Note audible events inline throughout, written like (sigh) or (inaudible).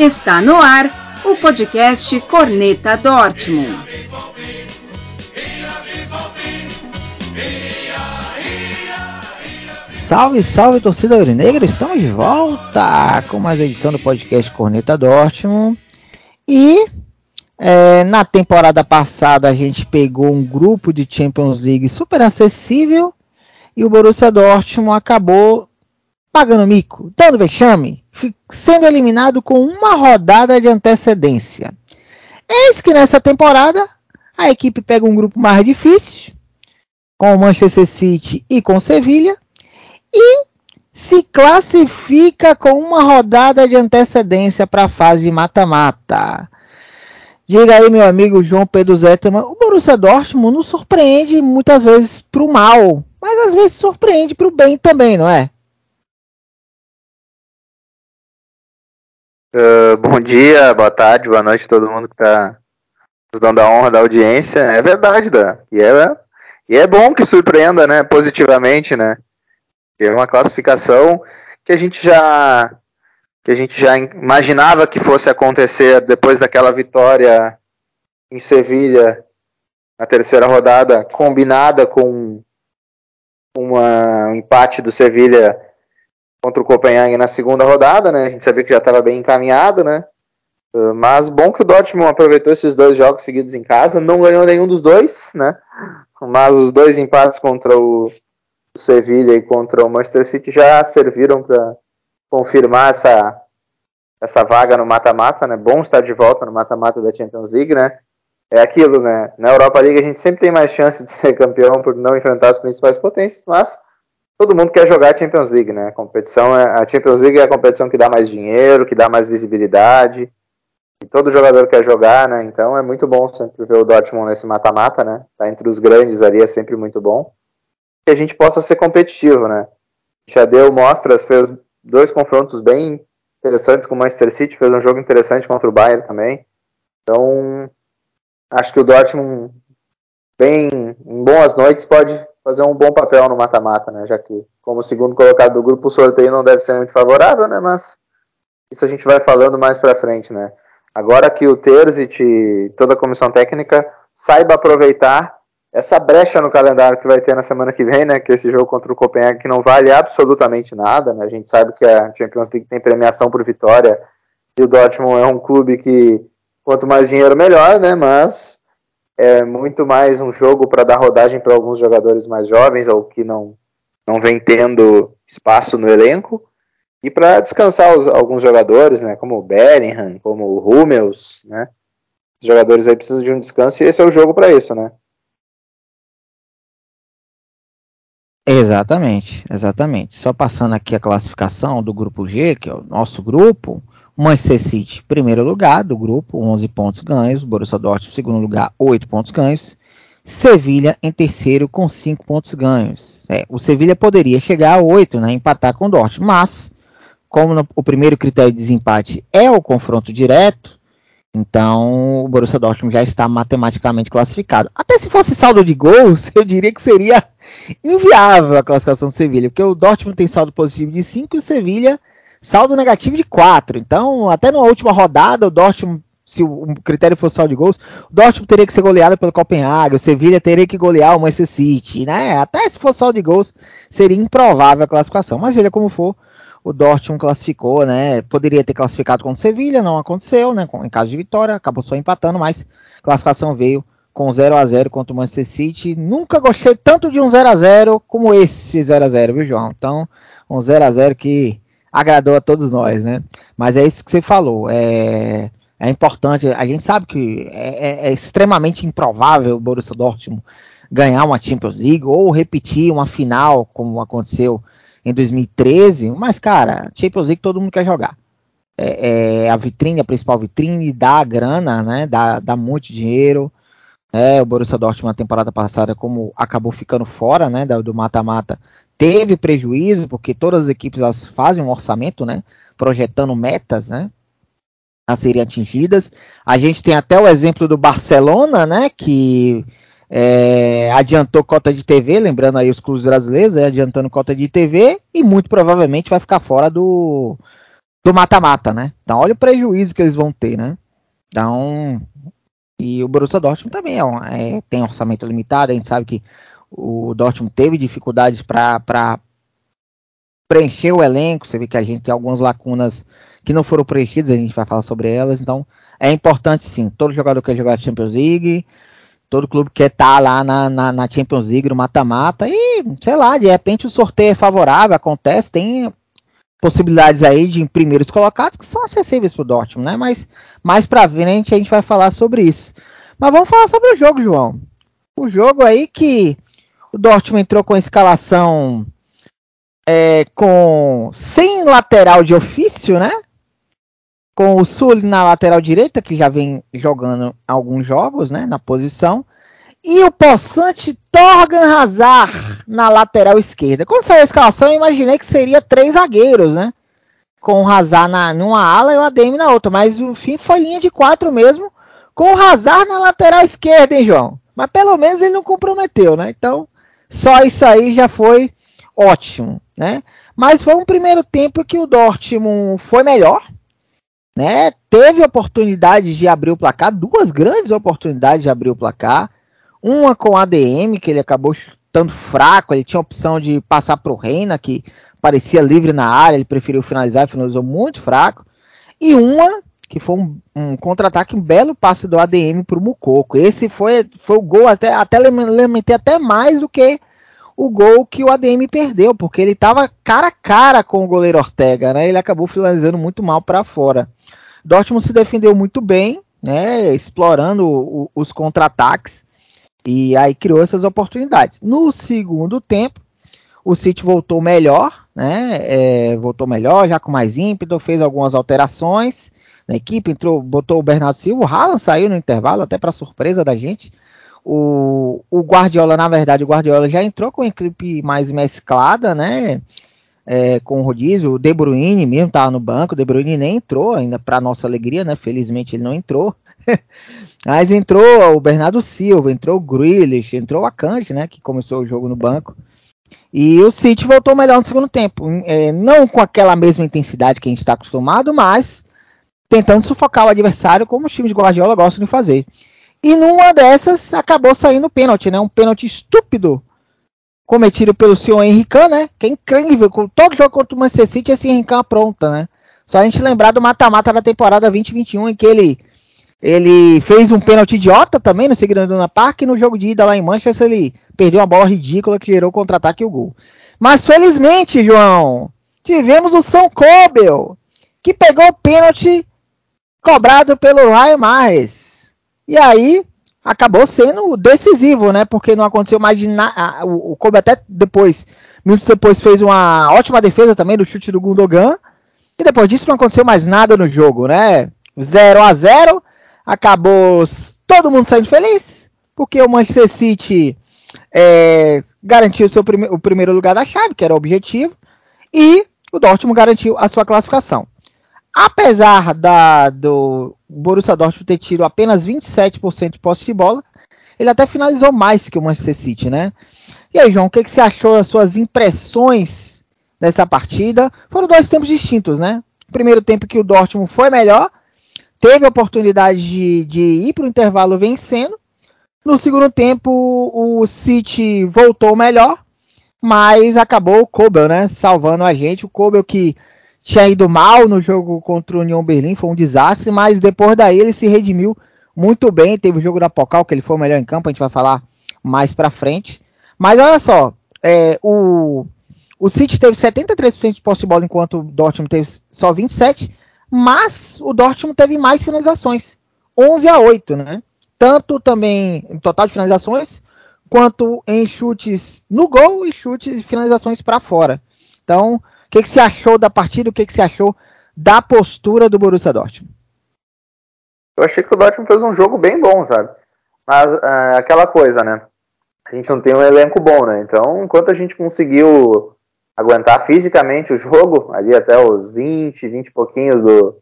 Está no ar o podcast Corneta Dortmund. Salve, salve torcida aurinegra, estamos de volta com mais uma edição do podcast Corneta Dortmund. E é, na temporada passada a gente pegou um grupo de Champions League super acessível e o Borussia Dortmund acabou pagando mico, dando vexame, sendo eliminado com uma rodada de antecedência. Eis que nessa temporada a equipe pega um grupo mais difícil, com o Manchester City e com Sevilha, e se classifica com uma rodada de antecedência para a fase de mata-mata. Diga aí, meu amigo João Pedro Zetterman, o Borussia Dortmund nos surpreende muitas vezes para o mal, mas às vezes surpreende para o bem também, não é? Uh, bom dia, boa tarde, boa noite a todo mundo que está nos dando a honra da audiência. É verdade, Dan. E é, e é bom que surpreenda, né? Positivamente, né? É uma classificação que a gente já que a gente já imaginava que fosse acontecer depois daquela vitória em Sevilha na terceira rodada, combinada com uma, um empate do Sevilha contra o Copenhague na segunda rodada, né? A gente sabia que já estava bem encaminhado, né? Uh, mas bom que o Dortmund aproveitou esses dois jogos seguidos em casa, não ganhou nenhum dos dois, né? Mas os dois empates contra o Sevilha e contra o Manchester City já serviram para confirmar essa essa vaga no mata-mata, né? Bom estar de volta no mata-mata da Champions League, né? É aquilo, né? Na Europa League a gente sempre tem mais chance de ser campeão por não enfrentar as principais potências, mas todo mundo quer jogar a Champions League, né? A competição é, a Champions League é a competição que dá mais dinheiro, que dá mais visibilidade. E todo jogador quer jogar, né? Então é muito bom sempre ver o Dortmund nesse mata-mata, né? Tá entre os grandes ali é sempre muito bom. Que a gente possa ser competitivo, né? Já deu mostras, fez dois confrontos bem interessantes com o Manchester City, fez um jogo interessante contra o Bayern também. Então, acho que o Dortmund bem em boas noites pode fazer um bom papel no mata-mata, né? Já que, como segundo colocado do grupo, o sorteio não deve ser muito favorável, né? Mas isso a gente vai falando mais para frente, né? Agora que o Terzic e toda a comissão técnica saiba aproveitar essa brecha no calendário que vai ter na semana que vem, né? Que esse jogo contra o Copenhague que não vale absolutamente nada, né? A gente sabe que a Champions League tem premiação por vitória e o Dortmund é um clube que quanto mais dinheiro melhor, né? Mas é muito mais um jogo para dar rodagem para alguns jogadores mais jovens ou que não, não vem tendo espaço no elenco e para descansar os, alguns jogadores, né, como o Bellingham, como o Hummels, né, os jogadores aí precisam de um descanso e esse é o jogo para isso, né. Exatamente, exatamente. Só passando aqui a classificação do grupo G, que é o nosso grupo, Manchester City, primeiro lugar do grupo, 11 pontos ganhos. Borussia Dortmund, segundo lugar, 8 pontos ganhos. Sevilha em terceiro com 5 pontos ganhos. É, o Sevilha poderia chegar a 8, né, empatar com o Dortmund, mas como no, o primeiro critério de desempate é o confronto direto, então o Borussia Dortmund já está matematicamente classificado. Até se fosse saldo de gols, (laughs) eu diria que seria inviável a classificação do Sevilha, porque o Dortmund tem saldo positivo de 5 e o Sevilha saldo negativo de 4. Então, até na última rodada, o Dortmund, se o critério fosse saldo de gols, o Dortmund teria que ser goleado pelo Copenhague, o Sevilla teria que golear o Manchester City, né? Até se fosse saldo de gols, seria improvável a classificação. Mas seja como for, o Dortmund classificou, né? Poderia ter classificado com o Sevilla, não aconteceu, né? Em caso de vitória, acabou só empatando, mas a classificação veio com 0 a 0 contra o Manchester City. Nunca gostei tanto de um 0 a 0 como esse 0 a 0 viu, João? Então, um 0 a 0 que agradou a todos nós, né? Mas é isso que você falou. É, é importante. A gente sabe que é, é, é extremamente improvável o Borussia Dortmund ganhar uma Champions League ou repetir uma final, como aconteceu em 2013. Mas, cara, Champions League todo mundo quer jogar. É, é a vitrine, a principal vitrine, dá grana, né? Dá, dá muito dinheiro. É, o Borussia Dortmund na temporada passada, como acabou ficando fora né, do mata-mata, teve prejuízo, porque todas as equipes elas fazem um orçamento, né? Projetando metas, né? A serem atingidas. A gente tem até o exemplo do Barcelona, né? Que é, adiantou cota de TV, lembrando aí os clubes brasileiros, é, adiantando cota de TV, e muito provavelmente vai ficar fora do, do mata-mata, né? Então olha o prejuízo que eles vão ter, né? Então, e o Borussia Dortmund também é, é, tem orçamento limitado, a gente sabe que o Dortmund teve dificuldades para preencher o elenco, você vê que a gente tem algumas lacunas que não foram preenchidas, a gente vai falar sobre elas, então é importante sim, todo jogador quer jogar Champions League, todo clube quer estar tá lá na, na, na, Champions League, no mata-mata, e sei lá, de repente o sorteio é favorável, acontece, tem possibilidades aí de primeiros colocados que são acessíveis para o Dortmund, né? Mas mais para frente a gente vai falar sobre isso. Mas vamos falar sobre o jogo, João. O jogo aí que o Dortmund entrou com a escalação é, com sem lateral de ofício, né? Com o Sul na lateral direita, que já vem jogando alguns jogos, né? Na posição. E o possante Torgan Hazard na lateral esquerda. Quando saiu a escalação, eu imaginei que seria três zagueiros, né? Com o Hazard na, numa ala e o ADM na outra. Mas o fim foi linha de quatro mesmo. Com o Hazard na lateral esquerda, hein, João? Mas pelo menos ele não comprometeu, né? Então, só isso aí já foi ótimo, né? Mas foi um primeiro tempo que o Dortmund foi melhor, né? Teve oportunidade de abrir o placar, duas grandes oportunidades de abrir o placar. Uma com ADM, que ele acabou chutando fraco, ele tinha a opção de passar para o Reina, que parecia livre na área, ele preferiu finalizar e finalizou muito fraco. E uma que foi um, um contra-ataque, um belo passe do ADM para o Mucoco. Esse foi, foi o gol, até, até lamentei até mais do que o gol que o ADM perdeu, porque ele estava cara a cara com o goleiro Ortega, né? Ele acabou finalizando muito mal para fora. Dortmund se defendeu muito bem, né? Explorando o, os contra-ataques. E aí criou essas oportunidades. No segundo tempo, o City voltou melhor, né? É, voltou melhor, já com mais ímpeto, fez algumas alterações na equipe, entrou, botou o Bernardo Silva, o Haaland saiu no intervalo, até para surpresa da gente. O, o Guardiola, na verdade, o Guardiola já entrou com a equipe mais mesclada, né? É, com o rodízio, o De Bruyne mesmo estava no banco, o De Bruyne nem entrou, ainda para nossa alegria, né? Felizmente ele não entrou. (laughs) Mas entrou o Bernardo Silva, entrou o Grealish, entrou o Akanji, né, que começou o jogo no banco. E o City voltou melhor no segundo tempo. É, não com aquela mesma intensidade que a gente está acostumado, mas tentando sufocar o adversário, como os times de Guardiola gostam de fazer. E numa dessas acabou saindo o pênalti, né? Um pênalti estúpido cometido pelo senhor Henrique, né? Que é incrível. Com todo jogo contra o Manchester City, esse Henrique apronta, né? Só a gente lembrar do mata-mata da temporada 2021, em que ele ele fez um pênalti idiota também no Seguidona Park e no jogo de ida lá em Manchester ele perdeu uma bola ridícula que gerou contra-ataque e o gol. Mas felizmente, João, tivemos o São Cobel, que pegou o pênalti cobrado pelo Ryan Mares. E aí acabou sendo decisivo, né? Porque não aconteceu mais de nada. O, Kobe até depois, minutos depois, fez uma ótima defesa também do chute do Gundogan. E depois disso não aconteceu mais nada no jogo, né? 0 a 0 acabou todo mundo saindo feliz, porque o Manchester City é, garantiu seu prime o primeiro lugar da chave, que era o objetivo, e o Dortmund garantiu a sua classificação. Apesar da, do Borussia Dortmund ter tido apenas 27% de posse de bola, ele até finalizou mais que o Manchester City, né? E aí, João, o que, que você achou das suas impressões dessa partida? Foram dois tempos distintos, né? O primeiro tempo que o Dortmund foi melhor, teve a oportunidade de, de ir para o intervalo vencendo. No segundo tempo, o City voltou melhor, mas acabou o Kobel, né? Salvando a gente. O Kobel que tinha ido mal no jogo contra o União Berlim, foi um desastre, mas depois daí ele se redimiu muito bem. Teve o jogo da Pocal, que ele foi o melhor em campo, a gente vai falar mais pra frente. Mas olha só, é, o, o City teve 73% de posse de bola, enquanto o Dortmund teve só 27% mas o Dortmund teve mais finalizações, 11 a 8, né? Tanto também em total de finalizações, quanto em chutes no gol e chutes e finalizações para fora. Então, que, que você achou da partida? O que, que você achou da postura do Borussia Dortmund? Eu achei que o Dortmund fez um jogo bem bom, sabe? Mas é, aquela coisa, né? A gente não tem um elenco bom, né? Então, enquanto a gente conseguiu aguentar fisicamente o jogo, ali até os 20, 20 e pouquinhos do,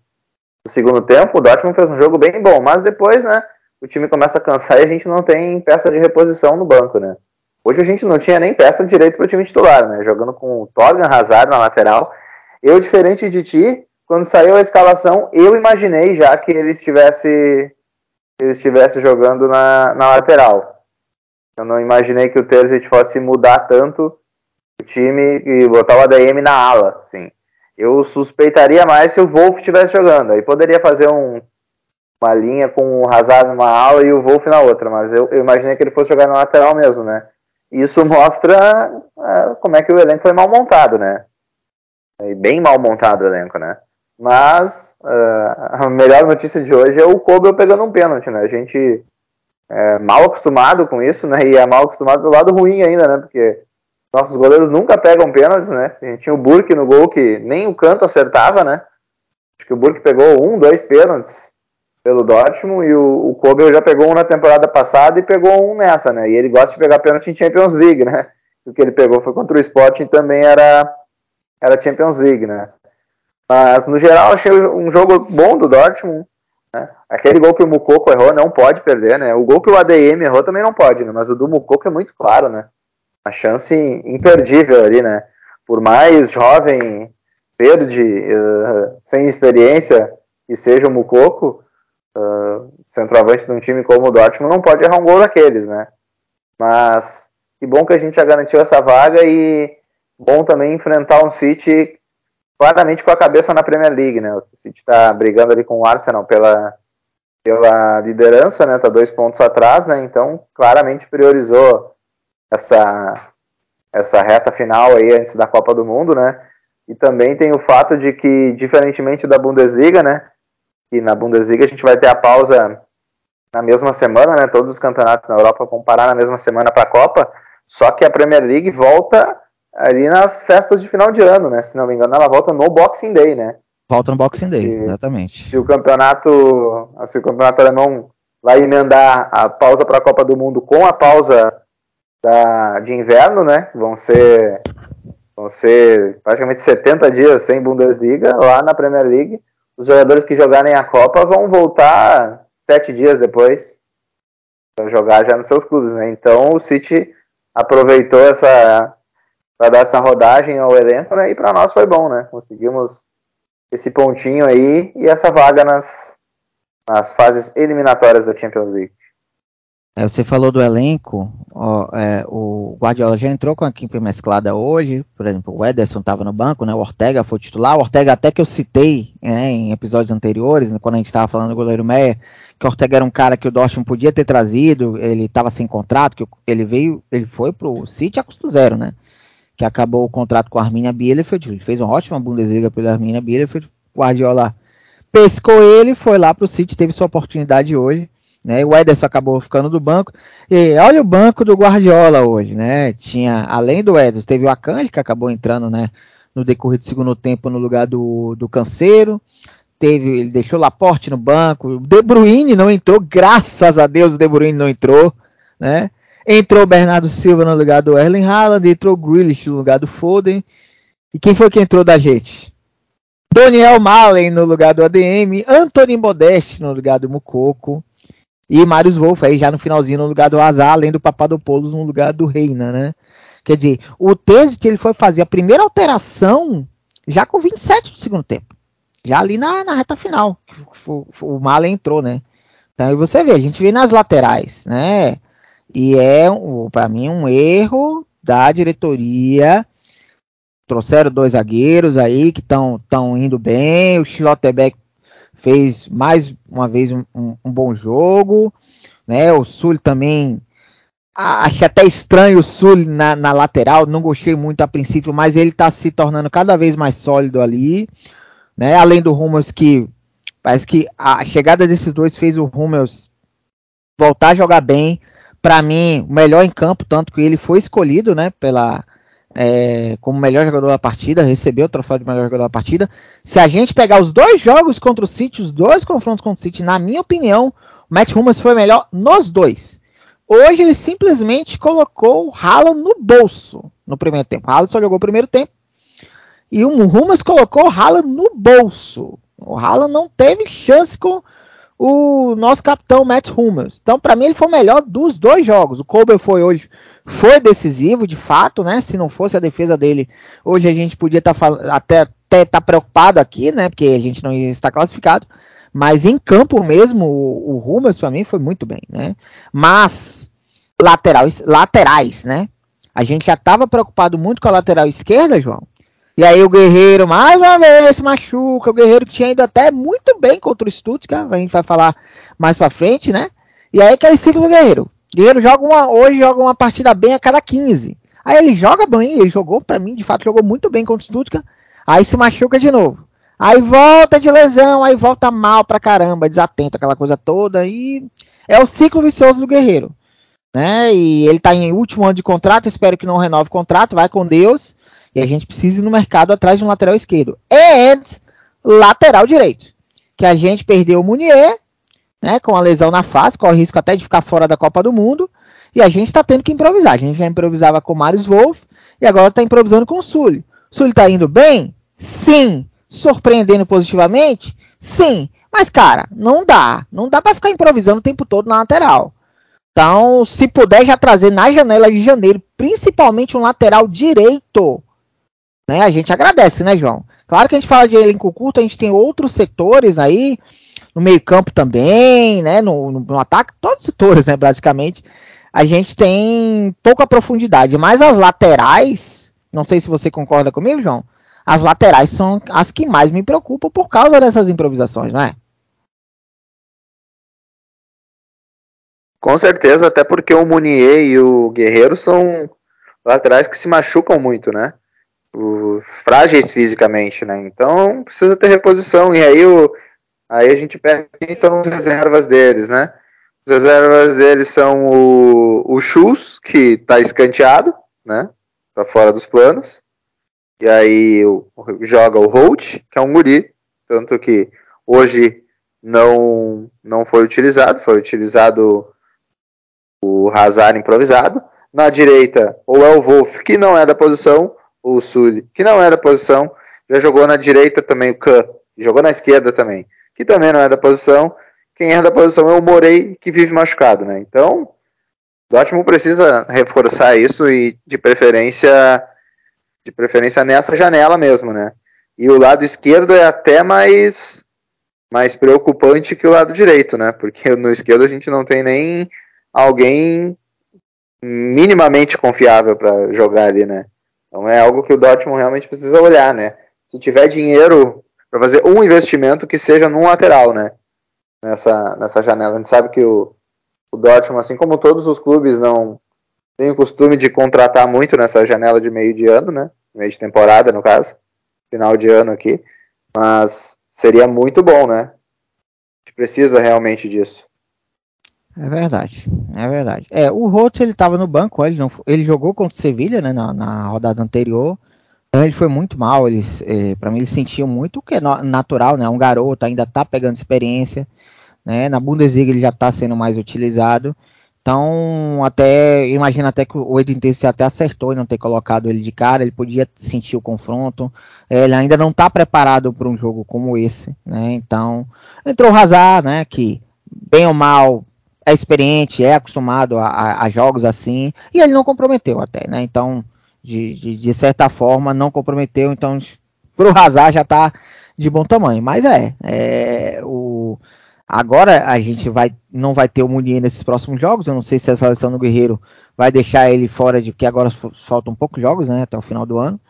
do, segundo tempo, o Dortmund fez um jogo bem bom, mas depois, né, o time começa a cansar e a gente não tem peça de reposição no banco, né. Hoje a gente não tinha nem peça direito para o time titular, né, jogando com o Torgan Hazard na lateral. Eu, diferente de ti, quando saiu a escalação, eu imaginei já que ele estivesse, ele estivesse jogando na, na lateral. Eu não imaginei que o Terzic fosse mudar tanto o time e botar o ADM na ala, assim. Eu suspeitaria mais se o Wolf estivesse jogando. Aí poderia fazer um, uma linha com o Hazard numa ala e o Wolf na outra, mas eu, eu imaginei que ele fosse jogar na lateral mesmo, né? Isso mostra é, como é que o elenco foi mal montado, né? Bem mal montado o elenco, né? Mas uh, a melhor notícia de hoje é o Kobe pegando um pênalti, né? A gente é mal acostumado com isso, né? E é mal acostumado do lado ruim ainda, né? Porque nossos goleiros nunca pegam pênaltis, né? A gente tinha o Burke no gol que nem o canto acertava, né? Acho que o Burke pegou um, dois pênaltis pelo Dortmund e o, o já pegou um na temporada passada e pegou um nessa, né? E ele gosta de pegar pênalti em Champions League, né? O que ele pegou foi contra o Sporting também era, era Champions League, né? Mas, no geral, achei um jogo bom do Dortmund. Né? Aquele gol que o Mukoko errou não pode perder, né? O gol que o ADM errou também não pode, né? Mas o do Mukoko é muito claro, né? Uma chance imperdível ali, né? Por mais jovem, verde, uh, sem experiência que seja o Mukoko, uh, centroavante de um time como o Dortmund, não pode errar um gol daqueles, né? Mas que bom que a gente já garantiu essa vaga e bom também enfrentar um City claramente com a cabeça na Premier League, né? O City está brigando ali com o Arsenal pela, pela liderança, né? Tá dois pontos atrás, né? Então, claramente priorizou essa essa reta final aí antes da Copa do Mundo, né? E também tem o fato de que, diferentemente da Bundesliga, né? E na Bundesliga a gente vai ter a pausa na mesma semana, né? Todos os campeonatos na Europa vão parar na mesma semana para a Copa. Só que a Premier League volta ali nas festas de final de ano, né? Se não me engano, ela volta no Boxing Day, né? Volta no Boxing Day, se, exatamente. Se o campeonato, se o campeonato alemão vai emendar a pausa para a Copa do Mundo com a pausa da, de inverno, né? Vão ser vão ser praticamente 70 dias sem Bundesliga lá na Premier League. Os jogadores que jogarem a Copa vão voltar sete dias depois para jogar já nos seus clubes, né? Então o City aproveitou essa para dar essa rodagem ao elenco, né? E para nós foi bom, né? Conseguimos esse pontinho aí e essa vaga nas, nas fases eliminatórias da Champions League. É, você falou do elenco, ó, é, o Guardiola já entrou com a equipe mesclada hoje, por exemplo, o Ederson estava no banco, né, o Ortega foi titular, o Ortega até que eu citei né, em episódios anteriores, quando a gente estava falando do goleiro Meia, que o Ortega era um cara que o Dortmund podia ter trazido, ele estava sem contrato, que ele veio, ele foi pro City a custo zero, né, que acabou o contrato com a Arminia Bielefeld, ele fez uma ótima Bundesliga pela Arminia Bielefeld, o Guardiola pescou ele, foi lá para o City, teve sua oportunidade hoje, né, o Ederson acabou ficando do banco, e olha o banco do Guardiola hoje, né, tinha, além do Ederson, teve o Akanji, que acabou entrando, né, no decorrer do segundo tempo no lugar do, do Canceiro, teve, ele deixou Laporte no banco, o De Bruyne não entrou, graças a Deus o De Bruyne não entrou, né, Entrou o Bernardo Silva no lugar do Erling Haaland, entrou o Grealish no lugar do Foden. E quem foi que entrou da gente? Daniel Malen no lugar do ADM, Anthony Modeste no lugar do Mukoko e Marius Wolff aí já no finalzinho no lugar do Azar, além do Papadopoulos no lugar do Reina, né? Quer dizer, o que ele foi fazer a primeira alteração já com 27 do segundo tempo. Já ali na, na reta final. O, o Malen entrou, né? Então você vê, a gente vê nas laterais, né? E é, para mim, um erro da diretoria. Trouxeram dois zagueiros aí que estão indo bem. O Schlotterbeck fez mais uma vez um, um, um bom jogo. Né? O Sul também. Achei até estranho o Sul na, na, lateral. Não gostei muito a princípio, mas ele está se tornando cada vez mais sólido ali. Né? Além do Rummels que parece que a chegada desses dois fez o Rummels voltar a jogar bem para mim, o melhor em campo, tanto que ele foi escolhido, né, pela é, como melhor jogador da partida, recebeu o troféu de melhor jogador da partida. Se a gente pegar os dois jogos contra o City, os dois confrontos contra o City, na minha opinião, o Matt Hummels foi melhor nos dois. Hoje ele simplesmente colocou o Haaland no bolso no primeiro tempo. O Haaland só jogou o primeiro tempo. E o Hummels colocou o Haaland no bolso. O Haaland não teve chance com, o nosso capitão Matt Hummels. Então, para mim, ele foi o melhor dos dois jogos. O Kobe foi hoje, foi decisivo, de fato, né? Se não fosse a defesa dele, hoje a gente podia estar tá até estar tá preocupado aqui, né? Porque a gente não estar classificado. Mas em campo mesmo, o, o Rummels para mim foi muito bem, né? Mas laterais, laterais, né? A gente já estava preocupado muito com a lateral esquerda, João. E aí o Guerreiro, mais uma vez, se machuca. O Guerreiro que tinha ido até muito bem contra o Stuttgart. A gente vai falar mais pra frente, né? E aí aquele ciclo do Guerreiro. Guerreiro joga uma, hoje joga uma partida bem a cada 15. Aí ele joga bem, ele jogou para mim, de fato, jogou muito bem contra o Stuttgart. Aí se machuca de novo. Aí volta de lesão, aí volta mal pra caramba, desatento, aquela coisa toda. E é o ciclo vicioso do Guerreiro. Né? E ele tá em último ano de contrato, espero que não renove o contrato, vai com Deus. E a gente precisa ir no mercado atrás de um lateral esquerdo. E lateral direito. Que a gente perdeu o Munier, né, com a lesão na face, corre risco até de ficar fora da Copa do Mundo. E a gente está tendo que improvisar. A gente já improvisava com o Marius Wolff e agora está improvisando com o Sully. Sully está indo bem? Sim. Surpreendendo positivamente? Sim. Mas, cara, não dá. Não dá para ficar improvisando o tempo todo na lateral. Então, se puder já trazer na janela de janeiro, principalmente um lateral direito, né? A gente agradece, né, João? Claro que a gente fala de elenco curto, a gente tem outros setores aí, no meio-campo também, né? No, no, no, ataque, todos os setores, né? Basicamente, a gente tem pouca profundidade, mas as laterais, não sei se você concorda comigo, João. As laterais são as que mais me preocupam por causa dessas improvisações, não é? Com certeza, até porque o Munier e o Guerreiro são laterais que se machucam muito, né? O, frágeis fisicamente, né? Então precisa ter reposição. E aí o, Aí a gente pega quem são as reservas deles, né? As reservas deles são o, o Schultz, que está escanteado, né? Tá fora dos planos. E aí o, joga o Holt, que é um guri, tanto que hoje não não foi utilizado, foi utilizado o Hazard improvisado. Na direita, ou é o Wolf, que não é da posição, ou o Sully, que não é da posição, já jogou na direita também o Kahn, jogou na esquerda também que também não é da posição. Quem é da posição é o Morei, que vive machucado, né? Então, o Dortmund precisa reforçar isso e, de preferência, de preferência nessa janela mesmo, né? E o lado esquerdo é até mais, mais preocupante que o lado direito, né? Porque no esquerdo a gente não tem nem alguém minimamente confiável para jogar ali, né? Então é algo que o Dortmund realmente precisa olhar, né? Se tiver dinheiro para fazer um investimento que seja num lateral, né? Nessa, nessa janela. A gente sabe que o, o Dortmund, assim como todos os clubes, não tem o costume de contratar muito nessa janela de meio de ano, né? Meio de temporada, no caso. Final de ano aqui. Mas seria muito bom, né? A gente precisa realmente disso. É verdade, é verdade. É, o Roth ele estava no banco, ele, não, ele jogou contra o Sevilha, né, na, na rodada anterior. Então ele foi muito mal, eles, é, para mim ele sentiu muito, o que é natural, né? Um garoto ainda tá pegando experiência, né? Na Bundesliga ele já tá sendo mais utilizado. Então, até imagino até que o Edin até acertou em não ter colocado ele de cara, ele podia sentir o confronto. É, ele ainda não está preparado para um jogo como esse, né? Então, entrou o Hazard, né? Que bem ou mal é experiente, é acostumado a, a, a jogos assim, e ele não comprometeu até, né? Então, de, de, de certa forma não comprometeu, então pro Hazard já está de bom tamanho. Mas é, é, o agora a gente vai não vai ter o Munier nesses próximos jogos. Eu não sei se a seleção do Guerreiro vai deixar ele fora de porque agora faltam poucos jogos, né, até o final do ano.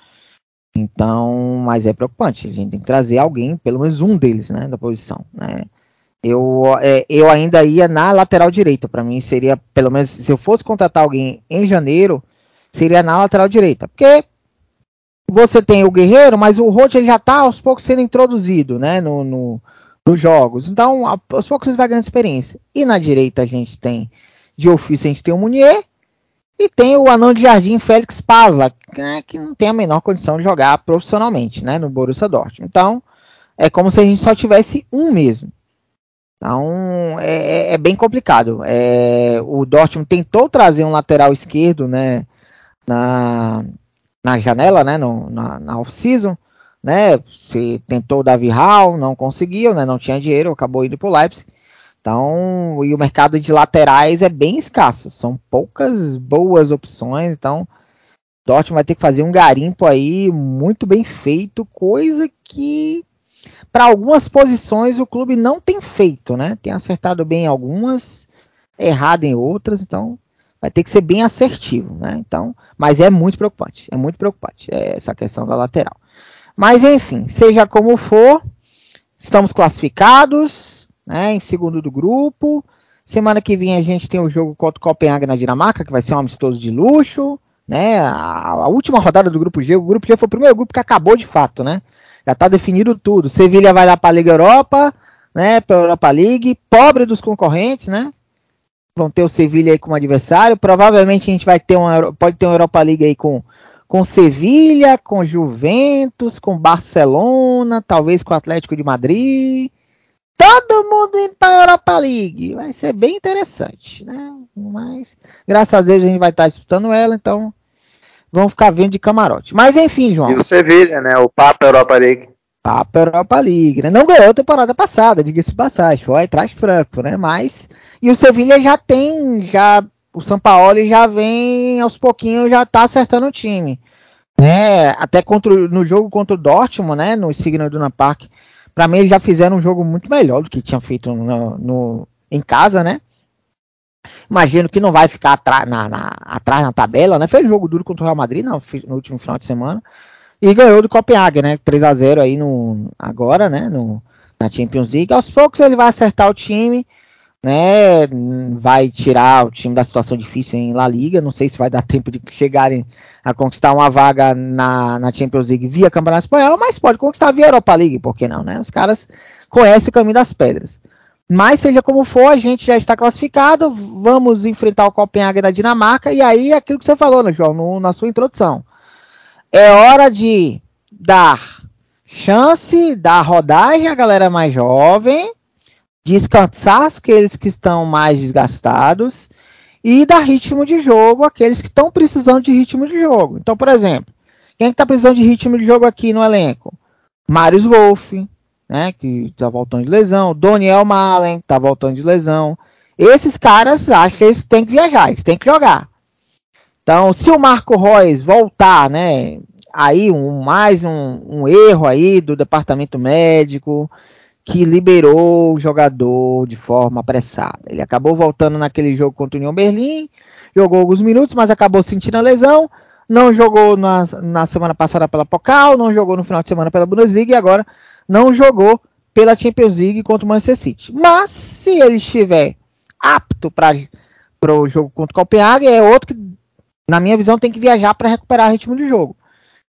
Então, mas é preocupante. A gente tem que trazer alguém, pelo menos um deles, né, da posição, né. Eu, é, eu ainda ia na lateral direita. Para mim seria, pelo menos, se eu fosse contratar alguém em janeiro, seria na lateral direita. Porque você tem o Guerreiro, mas o Roth já está aos poucos sendo introduzido né, no, no, nos jogos. Então, aos poucos ele vai ganhando experiência. E na direita a gente tem, de ofício, a gente tem o Munier. E tem o anão de jardim Félix Pasla, né, que não tem a menor condição de jogar profissionalmente né, no Borussia Dortmund. Então, é como se a gente só tivesse um mesmo. Então, é, é, é bem complicado. É, o Dortmund tentou trazer um lateral esquerdo, né? Na, na janela, né, no, na, na off-season, né, se tentou o Davi Hall, não conseguiu, né, não tinha dinheiro, acabou indo para o Leipzig. Então, e o mercado de laterais é bem escasso. São poucas boas opções. Então, Dortmund vai ter que fazer um garimpo aí muito bem feito, coisa que para algumas posições o clube não tem feito, né? Tem acertado bem em algumas, errado em outras, então vai ter que ser bem assertivo, né? Então, mas é muito preocupante, é muito preocupante é essa questão da lateral. Mas enfim, seja como for, estamos classificados, né? Em segundo do grupo. Semana que vem a gente tem o jogo contra o Copenhague na Dinamarca, que vai ser um amistoso de luxo, né? A, a última rodada do grupo G, o grupo G foi o primeiro grupo que acabou de fato, né? Já está definido tudo. Sevilha vai lá para a Liga Europa, né? Para a Europa League, pobre dos concorrentes, né? Vão ter o Sevilha aí como adversário. Provavelmente a gente vai ter uma, pode ter uma Europa League aí com com Sevilha, com Juventus, com Barcelona, talvez com o Atlético de Madrid. Todo mundo indo para a Europa League. Vai ser bem interessante, né? Mas, graças a Deus, a gente vai estar disputando ela, então vão ficar vendo de camarote. Mas enfim, João. E o Sevilha, né? O Papa Europa League. Papa Europa League, né? Não ganhou a temporada passada, diga-se passagem, foi atrás franco, né? Mas e o Sevilha já tem, já o São Paulo já vem aos pouquinhos já tá acertando o time, né? Até contra, no jogo contra o Dortmund, né? No Signal Duna Park, para mim eles já fizeram um jogo muito melhor do que tinham feito no, no em casa, né? Imagino que não vai ficar atrás na, na, atrás na tabela, né? Fez jogo duro contra o Real Madrid no, no último final de semana. E ganhou do Copenhague, né? 3 a 0 aí no, agora, né? No, na Champions League. Aos poucos ele vai acertar o time, né? Vai tirar o time da situação difícil em La Liga. Não sei se vai dar tempo de chegarem a conquistar uma vaga na, na Champions League via Campeonato Espanhol, mas pode conquistar via Europa League, por que não, né? Os caras conhecem o caminho das pedras. Mas seja como for, a gente já está classificado. Vamos enfrentar o Copenhague da Dinamarca. E aí, aquilo que você falou, né, João, no, na sua introdução. É hora de dar chance, dar rodagem à galera mais jovem, descansar aqueles que estão mais desgastados e dar ritmo de jogo àqueles que estão precisando de ritmo de jogo. Então, por exemplo, quem está precisando de ritmo de jogo aqui no elenco? Marius Wolff, né, que está voltando de lesão, Doniel Malen, está voltando de lesão. Esses caras, acho que eles têm que viajar, eles têm que jogar. Então, se o Marco Reus voltar, né, aí um, mais um, um erro aí do departamento médico que liberou o jogador de forma apressada. Ele acabou voltando naquele jogo contra o União Berlim, jogou alguns minutos, mas acabou sentindo a lesão. Não jogou na, na semana passada pela Pocal, não jogou no final de semana pela Bundesliga e agora não jogou pela Champions League contra o Manchester City. Mas se ele estiver apto para o jogo contra o Copenhague, é outro que, na minha visão, tem que viajar para recuperar ritmo de jogo.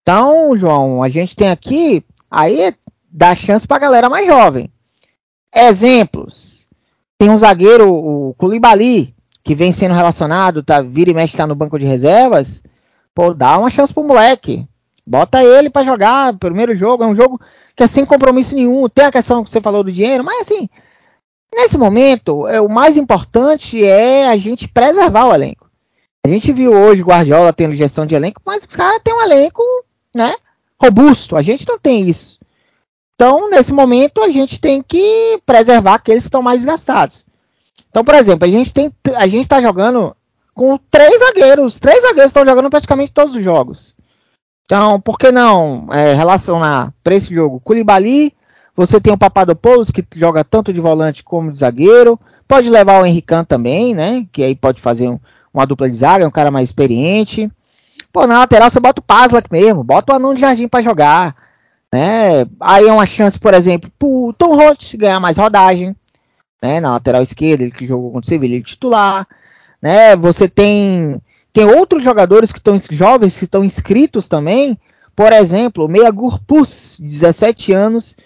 Então, João, a gente tem aqui, aí dá chance para a galera mais jovem. Exemplos. Tem um zagueiro, o Koulibaly, que vem sendo relacionado, tá, vira e mexe tá no banco de reservas. Pô, dá uma chance pro moleque. Bota ele para jogar, primeiro jogo, é um jogo que é sem compromisso nenhum. Tem a questão que você falou do dinheiro, mas assim, nesse momento, é, o mais importante é a gente preservar o elenco. A gente viu hoje o Guardiola tendo gestão de elenco, mas os caras têm um elenco, né, robusto. A gente não tem isso. Então, nesse momento, a gente tem que preservar aqueles que estão mais desgastados. Então, por exemplo, a gente tem, a gente está jogando com três zagueiros. Três zagueiros estão jogando praticamente todos os jogos. Então, por que não é, relacionar para esse jogo Koulibaly? Você tem o Papadopoulos, que joga tanto de volante como de zagueiro. Pode levar o Henrican também, né? Que aí pode fazer um, uma dupla de zaga, um cara mais experiente. Pô, na lateral você bota o Paslak mesmo, bota o Anão de Jardim para jogar. Né? Aí é uma chance, por exemplo, pro Tom Holtz ganhar mais rodagem. Né? Na lateral esquerda, ele que jogou contra o Sevilla, ele titular. Né? Você tem tem outros jogadores que estão jovens que estão inscritos também. Por exemplo, o Meia Gurpus, 17 anos,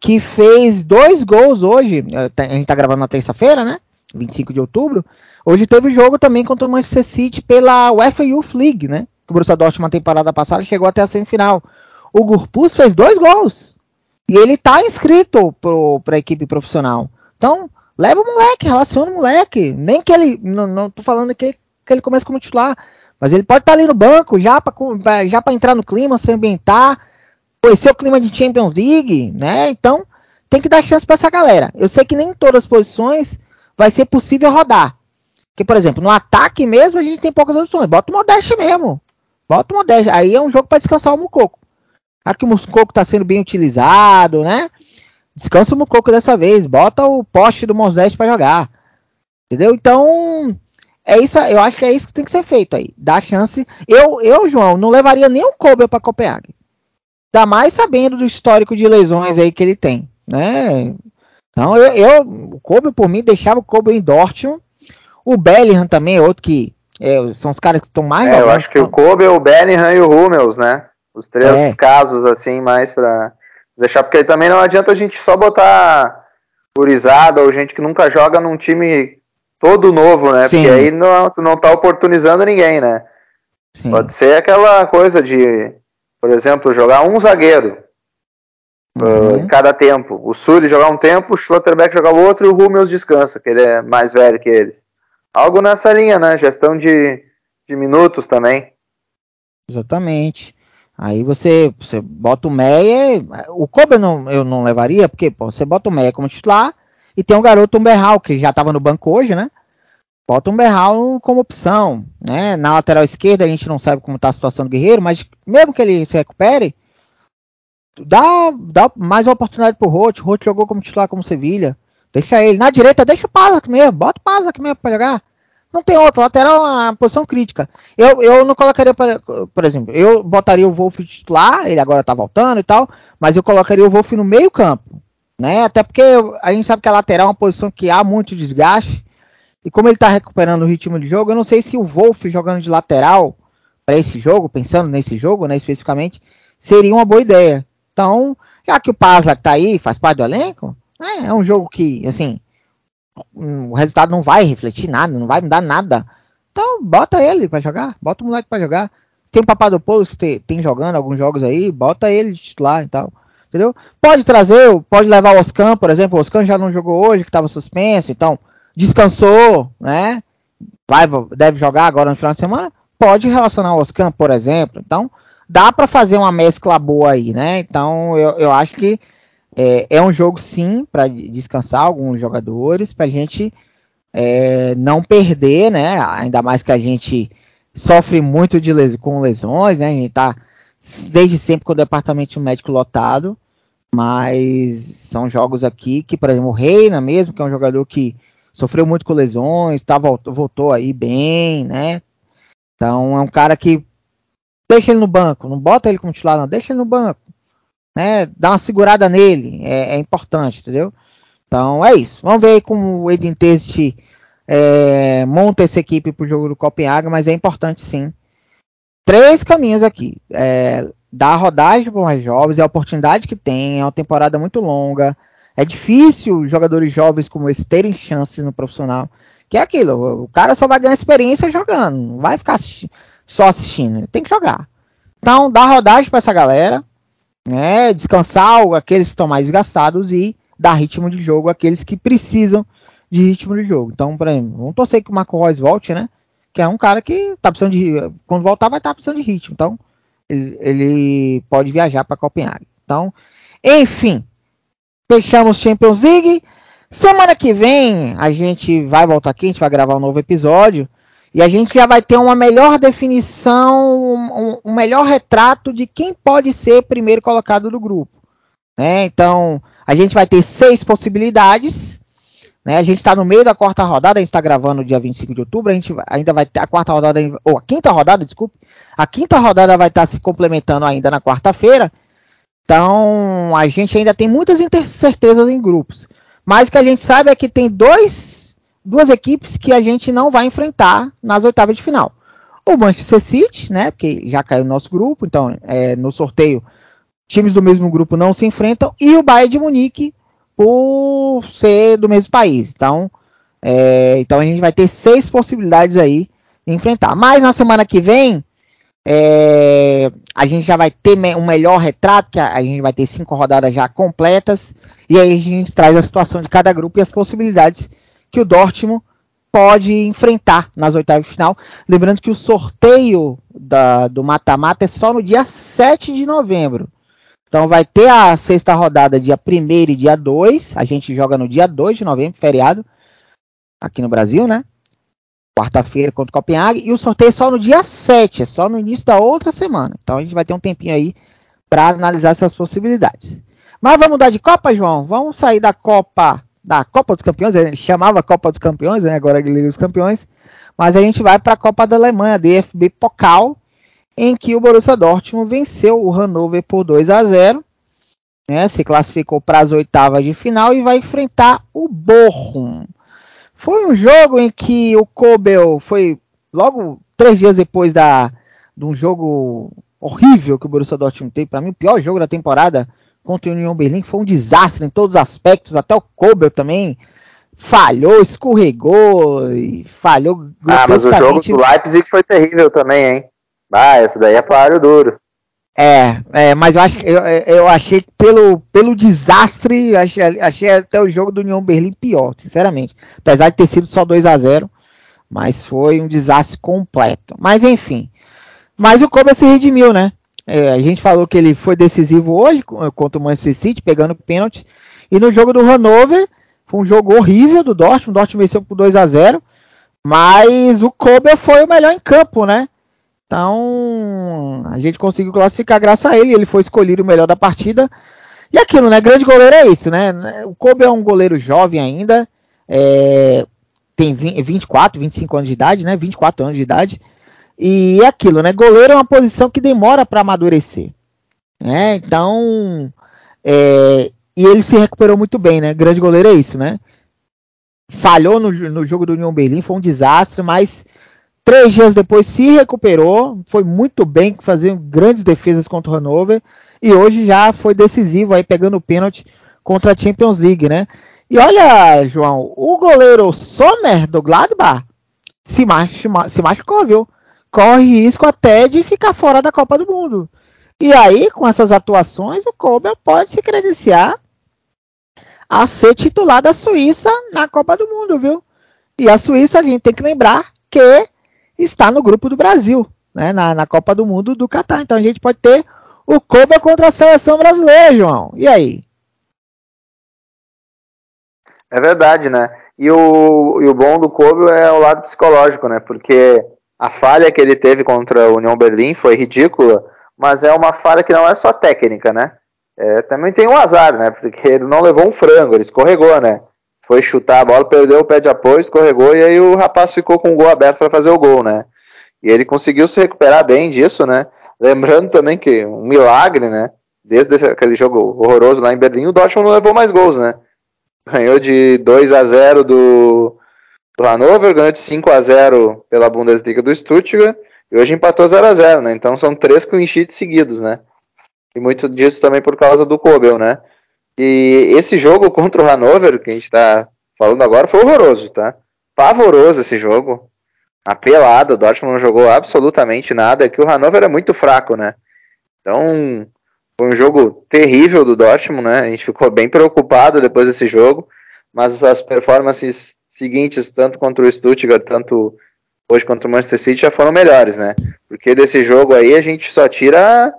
que fez dois gols hoje. Eh, a gente está gravando na terça-feira, né? 25 de outubro. Hoje teve jogo também contra o Manchester City pela UEFA Youth League, né? O Borussia Dortmund na temporada passada chegou até a semifinal. O Gurpus fez dois gols. E ele está inscrito para a equipe profissional. Então, leva o moleque, relaciona o moleque. Nem que ele. Não, não tô falando que que ele comece como titular. Mas ele pode estar tá ali no banco já para já entrar no clima, se ambientar, conhecer o clima de Champions League, né? Então tem que dar chance para essa galera. Eu sei que nem em todas as posições vai ser possível rodar. Porque, por exemplo, no ataque mesmo a gente tem poucas opções. Bota o Modeste mesmo. Bota o Modeste. Aí é um jogo para descansar o Mucoco. Aqui o Mucoco está sendo bem utilizado, né? Descansa o Mucoco dessa vez. Bota o poste do Modeste para jogar. Entendeu? Então, é isso, eu acho que é isso que tem que ser feito aí. Dá chance. Eu, eu João, não levaria nem o Kobe para Copenhague. Ainda mais sabendo do histórico de lesões aí que ele tem, né? Então, eu, eu o Kobe por mim deixava o Kobe em Dortmund. O Bellingham também é outro que é, são os caras que estão mais. É, eu acho que o Kobe, o Bellingham e o Hummels, né? Os três é. casos assim mais para deixar porque também não adianta a gente só botar gurizada ou gente que nunca joga num time todo novo, né? Sim. Porque aí não, não tá oportunizando ninguém, né? Sim. Pode ser aquela coisa de, por exemplo, jogar um zagueiro uh, uhum. uh, em cada tempo. O Sully jogar um tempo, o Schlotterbeck jogar o outro e o Hummels descansa, que ele é mais velho que eles. Algo nessa linha, né? Gestão de, de minutos também. Exatamente. Aí você, você bota o Meia. O Kobe eu não, eu não levaria, porque pô, você bota o Meia como titular, e tem um garoto Umberral, que já estava no banco hoje, né? Bota o Umberral como opção. Né? Na lateral esquerda a gente não sabe como está a situação do Guerreiro, mas mesmo que ele se recupere, dá, dá mais uma oportunidade pro Roth. O Roth jogou como titular como Sevilha. Deixa ele. Na direita, deixa o Paz aqui mesmo. Bota o Paz aqui mesmo para jogar. Não tem outro. Lateral é uma posição crítica. Eu, eu não colocaria, por exemplo, eu botaria o Wolf titular, ele agora tá voltando e tal, mas eu colocaria o Wolf no meio campo. Né? Até porque a gente sabe que a lateral é uma posição que há muito desgaste. E como ele está recuperando o ritmo de jogo, eu não sei se o Wolf jogando de lateral para esse jogo, pensando nesse jogo, né, especificamente, seria uma boa ideia. Então, já que o Pazla está aí, faz parte do elenco, né, é um jogo que, assim, o resultado não vai refletir nada, não vai mudar nada. Então, bota ele para jogar, bota o moleque para jogar. Tem o Papadopoulos, tem, tem jogando alguns jogos aí, bota ele de titular e tal entendeu? Pode trazer, pode levar o Oscan, por exemplo, o Oscan já não jogou hoje, que estava suspenso, então descansou, né? Vai, deve jogar agora no final de semana. Pode relacionar o Oscan, por exemplo. Então, dá para fazer uma mescla boa aí, né? Então, eu, eu acho que é, é um jogo sim para descansar alguns jogadores, para a gente é, não perder, né? Ainda mais que a gente sofre muito de les com lesões, né? A gente tá desde sempre com o departamento médico lotado, mas são jogos aqui que, por exemplo, o Reina mesmo, que é um jogador que sofreu muito com lesões, tá, voltou, voltou aí bem, né? Então é um cara que deixa ele no banco, não bota ele como titular, não, deixa ele no banco, né? Dá uma segurada nele, é, é importante, entendeu? Então é isso. Vamos ver como o Edin Teste é, monta essa equipe para o jogo do Copenhague, mas é importante sim três caminhos aqui. É, dar rodagem para mais jovens, é a oportunidade que tem, é uma temporada muito longa. É difícil jogadores jovens como esse terem chances no profissional. Que é aquilo, o cara só vai ganhar experiência jogando, não vai ficar assisti só assistindo, tem que jogar. Então, dar rodagem para essa galera, né, descansar aqueles que estão mais desgastados e dar ritmo de jogo àqueles que precisam de ritmo de jogo. Então, por exemplo, vamos torcer que o Marco Reus volte, né? que é um cara que tá precisando de. Quando voltar, vai estar tá precisando de ritmo. Então, ele, ele pode viajar para Copenhague. Então, enfim, fechamos Champions League. Semana que vem a gente vai voltar aqui, a gente vai gravar um novo episódio. E a gente já vai ter uma melhor definição, um, um melhor retrato de quem pode ser primeiro colocado do grupo. Né? Então, a gente vai ter seis possibilidades. Né? A gente está no meio da quarta rodada, a gente está gravando dia 25 de outubro, a gente ainda vai ter a quarta rodada, ou a quinta rodada, desculpe. A quinta rodada vai estar tá se complementando ainda na quarta-feira. Então, a gente ainda tem muitas incertezas em grupos. Mas o que a gente sabe é que tem dois, duas equipes que a gente não vai enfrentar nas oitavas de final. O Manchester City, né, porque já caiu no nosso grupo, então é, no sorteio times do mesmo grupo não se enfrentam, e o Bayern de Munique, por ser do mesmo país. Então, é, então a gente vai ter seis possibilidades aí de enfrentar. Mas na semana que vem é, a gente já vai ter um melhor retrato, que a, a, gente vai ter cinco rodadas já completas, e aí a gente traz a situação de cada grupo e as possibilidades que o Dortmund pode enfrentar nas oitavas de final. Lembrando que o sorteio da, do mata-mata é só no dia 7 de novembro. Então vai ter a sexta rodada dia 1 e dia 2. A gente joga no dia 2 de novembro, feriado. aqui no Brasil, né? Quarta-feira contra o Copenhague. E o sorteio é só no dia 7, é só no início da outra semana. Então a gente vai ter um tempinho aí para analisar essas possibilidades. Mas vamos mudar de Copa, João? Vamos sair da Copa, da Copa dos Campeões, ele chamava Copa dos Campeões, né? agora é Liga dos Campeões. Mas a gente vai para a Copa da Alemanha, DFB Pokal, em que o Borussia Dortmund venceu o Hannover por 2 a 0 né, se classificou para as oitavas de final e vai enfrentar o Bochum. Foi um jogo em que o Kobel foi logo três dias depois da, de um jogo horrível que o Borussia Dortmund teve, para mim o pior jogo da temporada contra o Union Berlim, foi um desastre em todos os aspectos, até o Kobel também falhou, escorregou e falhou Ah, mas o jogo do Leipzig foi terrível também, hein? Ah, essa daí é páreo duro. É, é, mas eu, acho, eu, eu achei pelo, pelo desastre, achei, achei até o jogo do União Berlim pior, sinceramente. Apesar de ter sido só 2 a 0 mas foi um desastre completo. Mas enfim. Mas o Kobe se redimiu, né? É, a gente falou que ele foi decisivo hoje contra o Manchester City, pegando pênalti. E no jogo do Hannover, foi um jogo horrível do Dortmund. O Dortmund venceu por 2 a 0 Mas o Kobe foi o melhor em campo, né? Então, a gente conseguiu classificar graças a ele. Ele foi escolhido o melhor da partida. E aquilo, né? Grande goleiro é isso, né? O Kobe é um goleiro jovem ainda. É, tem 24, 25 anos de idade, né? 24 anos de idade. E é aquilo, né? Goleiro é uma posição que demora para amadurecer. Né? Então, é, e ele se recuperou muito bem, né? Grande goleiro é isso, né? Falhou no, no jogo do União Berlim, foi um desastre, mas Três dias depois se recuperou, foi muito bem, fazendo grandes defesas contra o Hannover e hoje já foi decisivo aí pegando o pênalti contra a Champions League, né? E olha, João, o goleiro Sommer do Gladbach se, machu se machucou, viu? Corre risco até de ficar fora da Copa do Mundo. E aí, com essas atuações, o Kobe pode se credenciar a ser titular da Suíça na Copa do Mundo, viu? E a Suíça, a gente tem que lembrar que está no grupo do Brasil, né, na, na Copa do Mundo do Catar. Então a gente pode ter o Kobe contra a seleção brasileira, João. E aí? É verdade, né? E o, e o bom do Kobe é o lado psicológico, né? Porque a falha que ele teve contra a União Berlim foi ridícula, mas é uma falha que não é só técnica, né? É, também tem um azar, né? Porque ele não levou um frango, ele escorregou, né? foi chutar a bola, perdeu o pé de apoio, escorregou e aí o rapaz ficou com o gol aberto para fazer o gol, né? E ele conseguiu se recuperar bem disso, né? Lembrando também que um milagre, né? Desde aquele jogo horroroso lá em Berlim, o Dortmund não levou mais gols, né? Ganhou de 2 a 0 do, do Hannover, ganhou de 5 a 0 pela Bundesliga do Stuttgart e hoje empatou 0 a 0 né? Então são três clean sheets seguidos, né? E muito disso também por causa do Kobel, né? E esse jogo contra o Hannover, que a gente está falando agora, foi horroroso, tá? Pavoroso esse jogo. Apelado, o Dortmund não jogou absolutamente nada, que o Hannover é muito fraco, né? Então, foi um jogo terrível do Dortmund, né? A gente ficou bem preocupado depois desse jogo, mas as performances seguintes, tanto contra o Stuttgart, tanto hoje contra o Manchester City, já foram melhores, né? Porque desse jogo aí a gente só tira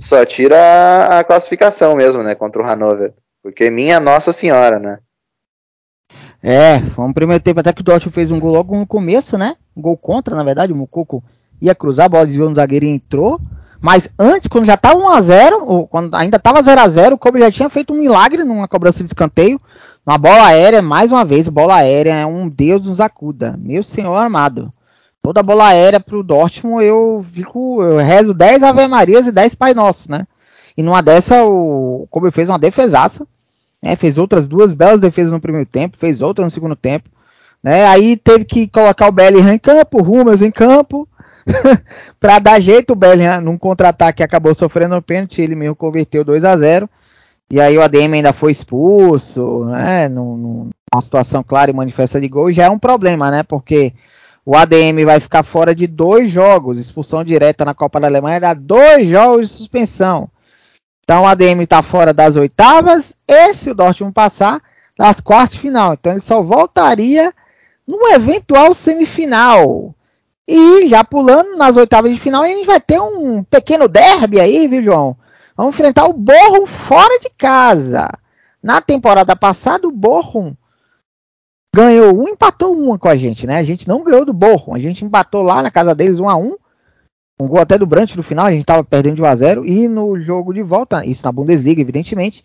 só tira a classificação mesmo, né, contra o Hannover. Porque minha Nossa Senhora, né? É, foi um primeiro tempo até que o Dortmund fez um gol logo no começo, né? Um gol contra, na verdade, o Mucoco ia cruzar, a bola desviou no zagueiro e entrou. Mas antes, quando já estava 1x0, ou quando ainda estava 0x0, o Kobe já tinha feito um milagre numa cobrança de escanteio. Uma bola aérea, mais uma vez, bola aérea é um Deus nos acuda. Meu senhor amado. Toda bola aérea pro Dortmund, eu fico, eu rezo 10 Ave Marias e 10 Pai Nosso, né? E numa dessa, o Kobe fez uma defesaça né, fez outras duas belas defesas no primeiro tempo, fez outra no segundo tempo. Né, aí teve que colocar o Bellingham em campo, o Rummels em campo, (laughs) para dar jeito o Bellingham num contra-ataque acabou sofrendo um pênalti, ele mesmo converteu 2 a 0 e aí o ADM ainda foi expulso, né, numa situação clara e manifesta de gol, já é um problema, né, porque o ADM vai ficar fora de dois jogos, expulsão direta na Copa da Alemanha dá dois jogos de suspensão. Então o ADM está fora das oitavas e se o Dortmund passar das quartas de final. Então ele só voltaria no eventual semifinal. E já pulando nas oitavas de final, a gente vai ter um pequeno derby aí, viu, João? Vamos enfrentar o Bochum fora de casa. Na temporada passada, o Bochum ganhou um, empatou uma com a gente, né? A gente não ganhou do Borrom, a gente empatou lá na casa deles 1 a 1 um gol até do Brant no final, a gente estava perdendo de 1 a 0 e no jogo de volta, isso na Bundesliga, evidentemente,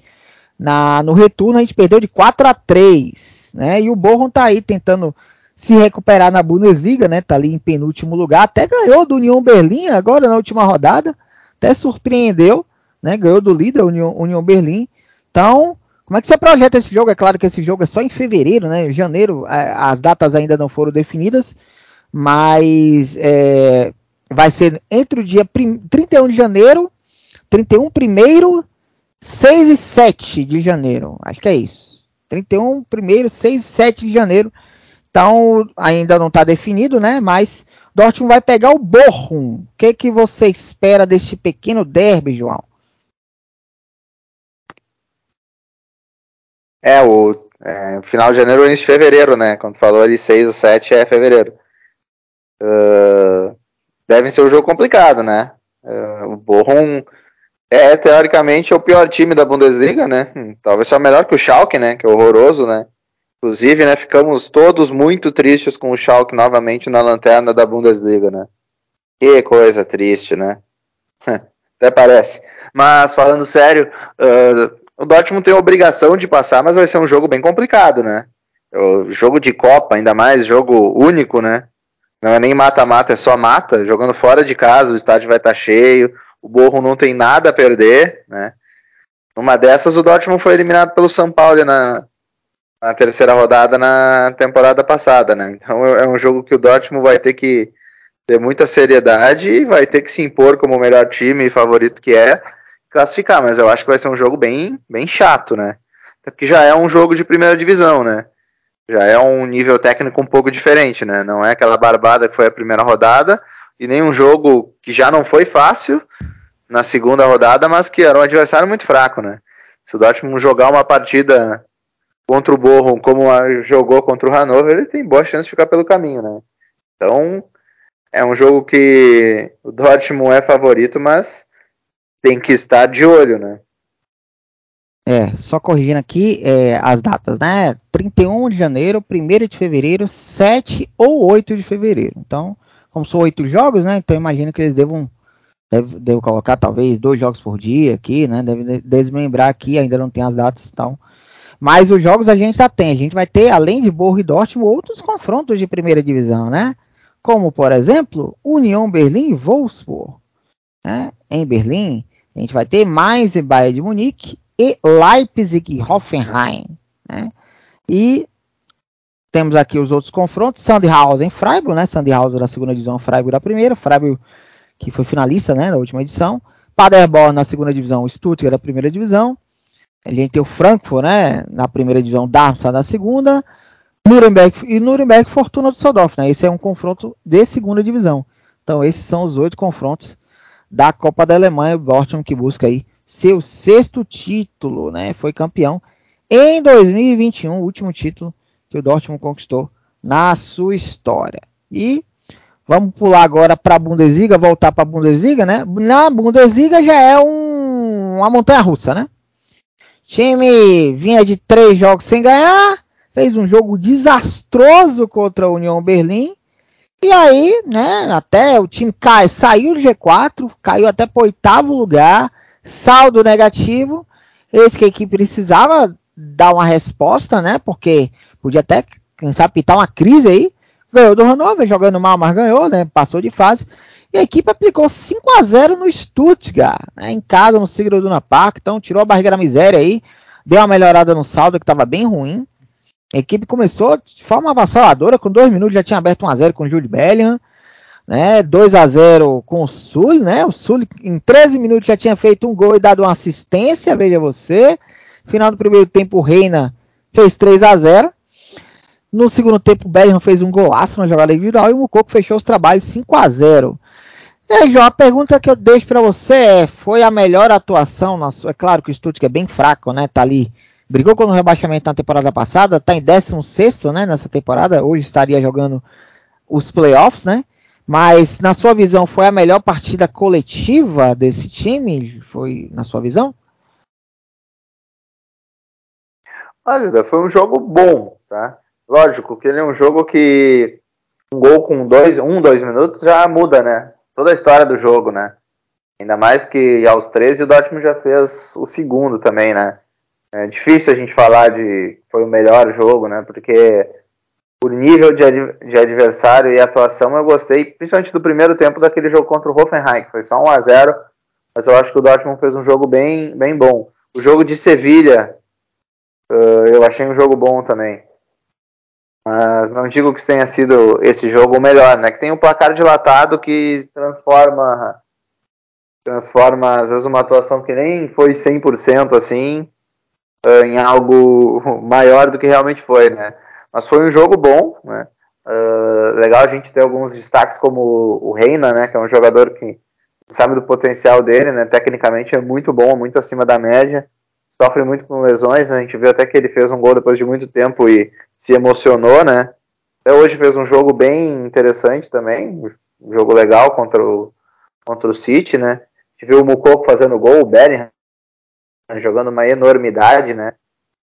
na, no retorno a gente perdeu de 4 a 3, né? E o Borrom tá aí tentando se recuperar na Bundesliga, né? Tá ali em penúltimo lugar, até ganhou do União Berlim agora na última rodada, até surpreendeu, né? Ganhou do líder União, Berlim. Então, como é que você projeta esse jogo? É claro que esse jogo é só em fevereiro, né? Em janeiro, as datas ainda não foram definidas, mas é, vai ser entre o dia 31 de janeiro, 31 primeiro, 6 e 7 de janeiro. Acho que é isso. 31 primeiro, 6 e 7 de janeiro então, ainda não está definido, né? Mas Dortmund vai pegar o Bochum. O que, que você espera deste pequeno derby, João? É, o é, final de janeiro início de fevereiro, né? Quando falou ali 6 ou 7 é fevereiro. Uh, deve ser um jogo complicado, né? Uh, o Bochum é, teoricamente, o pior time da Bundesliga, né? Talvez seja melhor que o Schalke, né? Que é horroroso, né? Inclusive, né, ficamos todos muito tristes com o Schalke novamente na lanterna da Bundesliga, né? Que coisa triste, né? (laughs) Até parece. Mas, falando sério, uh, o Dortmund tem a obrigação de passar, mas vai ser um jogo bem complicado, né? O jogo de Copa, ainda mais jogo único, né? Não é nem mata-mata, é só mata. Jogando fora de casa, o estádio vai estar tá cheio, o Borro não tem nada a perder, né? Uma dessas, o Dortmund foi eliminado pelo São Paulo na, na terceira rodada na temporada passada, né? Então é um jogo que o Dortmund vai ter que ter muita seriedade e vai ter que se impor como o melhor time e favorito que é classificar, mas eu acho que vai ser um jogo bem, bem chato, né? Porque já é um jogo de primeira divisão, né? Já é um nível técnico um pouco diferente, né? Não é aquela barbada que foi a primeira rodada e nem um jogo que já não foi fácil na segunda rodada, mas que era um adversário muito fraco, né? Se o Dortmund jogar uma partida contra o Borrom, como jogou contra o Hannover, ele tem boa chance de ficar pelo caminho, né? Então, é um jogo que o Dortmund é favorito, mas tem que estar de olho, né? É, só corrigindo aqui é, as datas, né? 31 de janeiro, 1 de fevereiro, 7 ou 8 de fevereiro. Então, como são oito jogos, né? Então imagino que eles devam, devam colocar talvez dois jogos por dia aqui, né? Deve desmembrar aqui, ainda não tem as datas e então. tal. Mas os jogos a gente já tem. A gente vai ter, além de Borro e Dortmund, outros confrontos de primeira divisão, né? Como, por exemplo, União Berlim e Wolfsburg. Né? Em Berlim, a gente vai ter mais Bayern de Munique e Leipzig e Hoffenheim. Né? E temos aqui os outros confrontos. Sandhausen e Freiburg, né? Sandhausen da segunda divisão, Freiburg da primeira. Freiburg que foi finalista né, na última edição. Paderborn na segunda divisão, Stuttgart da primeira divisão. A gente tem o Frankfurt, né, na primeira divisão, Darmstadt na segunda, Nuremberg e Nuremberg Fortuna do Düsseldorf, né? Esse é um confronto de segunda divisão. Então esses são os oito confrontos da Copa da Alemanha, o Dortmund que busca aí seu sexto título, né? Foi campeão em 2021, o último título que o Dortmund conquistou na sua história. E vamos pular agora para a Bundesliga, voltar para a Bundesliga, né? Na Bundesliga já é um, uma montanha russa, né? Time vinha de três jogos sem ganhar, fez um jogo desastroso contra a União Berlim. E aí, né, até o time cai, saiu do G4, caiu até para oitavo lugar, saldo negativo. Esse que a equipe precisava dar uma resposta, né, porque podia até, quem sabe, pitar uma crise aí. Ganhou do Hannover, jogando mal, mas ganhou, né, passou de fase. E a equipe aplicou 5 a 0 no Stuttgart, né, em casa, no Sigurd Duna Park. Então tirou a barriga da miséria aí, deu uma melhorada no saldo que estava bem ruim. A equipe começou de forma avassaladora, com 2 minutos já tinha aberto 1 a 0 com o Jude Bellingham. Né, 2 a 0 com o Sul, né? O Sul em 13 minutos já tinha feito um gol e dado uma assistência, veja você. Final do primeiro tempo, o Reina fez 3 a 0 No segundo tempo, o Bellingham fez um golaço na jogada individual e o Mucoco fechou os trabalhos 5 a 0 é, João, a pergunta que eu deixo para você é: foi a melhor atuação na sua. É claro que o Stuttgart é bem fraco, né? Tá ali. Brigou com o rebaixamento na temporada passada, tá em 16 né, nessa temporada. Hoje estaria jogando os playoffs, né? Mas, na sua visão, foi a melhor partida coletiva desse time? Foi na sua visão? Olha, foi um jogo bom, tá? lógico que ele é um jogo que um gol com dois, um, dois minutos já muda, né? Toda a história do jogo, né? Ainda mais que aos 13 o Dortmund já fez o segundo também, né? É difícil a gente falar de foi o melhor jogo, né? Porque o nível de, de adversário e atuação eu gostei, principalmente do primeiro tempo daquele jogo contra o Hoffenheim, que foi só 1 a 0 mas eu acho que o Dortmund fez um jogo bem, bem bom. O jogo de Sevilha, uh, eu achei um jogo bom também. Mas não digo que tenha sido esse jogo o melhor, né? Que tem um placar dilatado que transforma transforma às vezes uma atuação que nem foi 100% assim uh, em algo (laughs) maior do que realmente foi, né? Mas foi um jogo bom, né? Uh, legal a gente ter alguns destaques como o Reina, né? Que é um jogador que sabe do potencial dele, né? Tecnicamente é muito bom, muito acima da média. Sofre muito com lesões, né? A gente viu até que ele fez um gol depois de muito tempo e se emocionou, né? Até hoje fez um jogo bem interessante também, um jogo legal contra o, contra o City, né? A gente viu o Mukoko fazendo gol, o Bellingham jogando uma enormidade, né?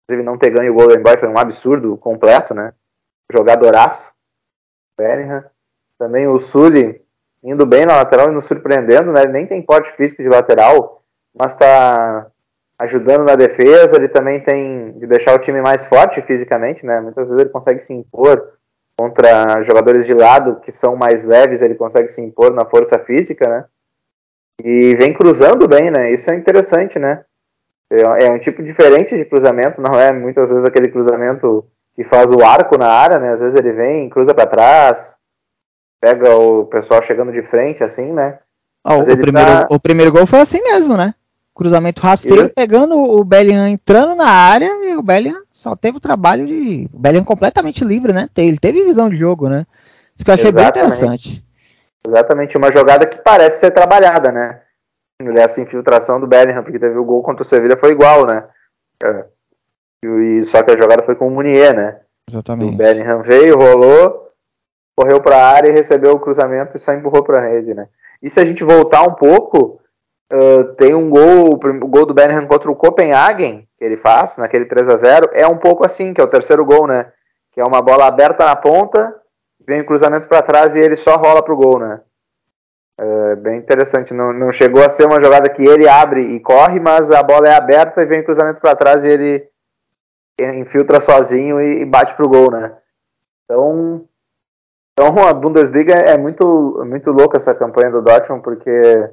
Inclusive não ter ganho o Golden Boy foi um absurdo completo, né? Jogadoraço. Bellingham. Também o Sully indo bem na lateral e nos surpreendendo, né? Ele nem tem porte físico de lateral, mas está ajudando na defesa. Ele também tem de deixar o time mais forte fisicamente, né? Muitas vezes ele consegue se impor contra jogadores de lado que são mais leves, ele consegue se impor na força física, né? E vem cruzando bem, né? Isso é interessante, né? É, é um tipo diferente de cruzamento, não é muitas vezes aquele cruzamento que faz o arco na área, né? Às vezes ele vem, cruza para trás, pega o pessoal chegando de frente, assim, né? Oh, o, primeiro, tá... o primeiro gol foi assim mesmo, né? Cruzamento rasteiro, pegando o Bellingham entrando na área e o Bellingham só teve o trabalho de. O Bellingham completamente livre, né? Ele teve visão de jogo, né? Isso que eu achei Exatamente. bem interessante. Exatamente, uma jogada que parece ser trabalhada, né? Essa infiltração do Bellingham, porque teve o gol contra o Sevilla foi igual, né? É. E, só que a jogada foi com o Munier, né? Exatamente. O Bellingham veio, rolou, correu para a área e recebeu o cruzamento e só empurrou para a rede, né? E se a gente voltar um pouco, uh, tem um gol, o gol do Bellingham contra o Copenhagen, que ele faz, naquele 3 a 0 é um pouco assim, que é o terceiro gol, né? Que é uma bola aberta na ponta, vem o cruzamento para trás e ele só rola pro gol, né? É bem interessante, não, não chegou a ser uma jogada que ele abre e corre, mas a bola é aberta e vem o cruzamento para trás e ele infiltra sozinho e, e bate pro gol, né? Então, então a Bundesliga é muito, muito louca essa campanha do Dortmund, porque,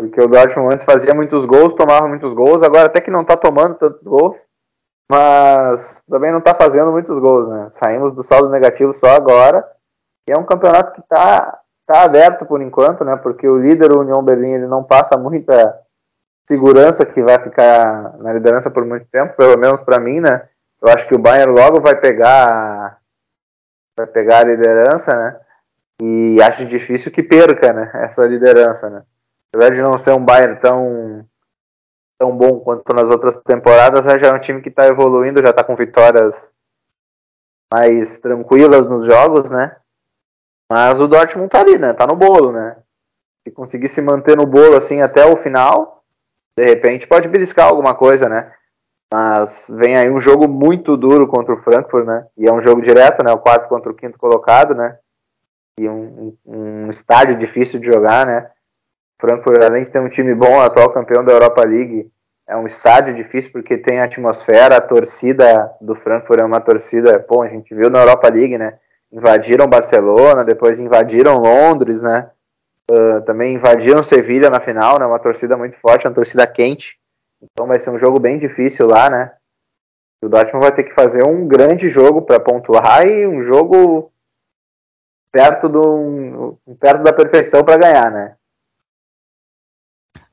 porque o Dortmund antes fazia muitos gols, tomava muitos gols, agora até que não está tomando tantos gols, mas também não está fazendo muitos gols, né? Saímos do saldo negativo só agora, e é um campeonato que está tá aberto por enquanto, né? Porque o líder, o União Berlim, ele não passa muita segurança que vai ficar na liderança por muito tempo, pelo menos para mim, né? Eu acho que o Bayern logo vai pegar vai pegar a liderança, né? E acho difícil que perca, né? Essa liderança, né? Apesar de não ser um Bayern tão tão bom quanto nas outras temporadas, já é um time que está evoluindo, já está com vitórias mais tranquilas nos jogos, né? Mas o Dortmund tá ali, né? Tá no bolo, né? Se conseguir se manter no bolo assim até o final, de repente pode beliscar alguma coisa, né? Mas vem aí um jogo muito duro contra o Frankfurt, né? E é um jogo direto, né? O quarto contra o quinto colocado, né? E um, um, um estádio difícil de jogar, né? Frankfurt, além de ter um time bom, atual campeão da Europa League, é um estádio difícil porque tem atmosfera, a torcida do Frankfurt é uma torcida, pô, a gente viu na Europa League, né? Invadiram Barcelona, depois invadiram Londres, né? Uh, também invadiram Sevilha na final, né? Uma torcida muito forte, uma torcida quente. Então vai ser um jogo bem difícil lá, né? O Dortmund vai ter que fazer um grande jogo para pontuar e um jogo perto do perto da perfeição para ganhar, né?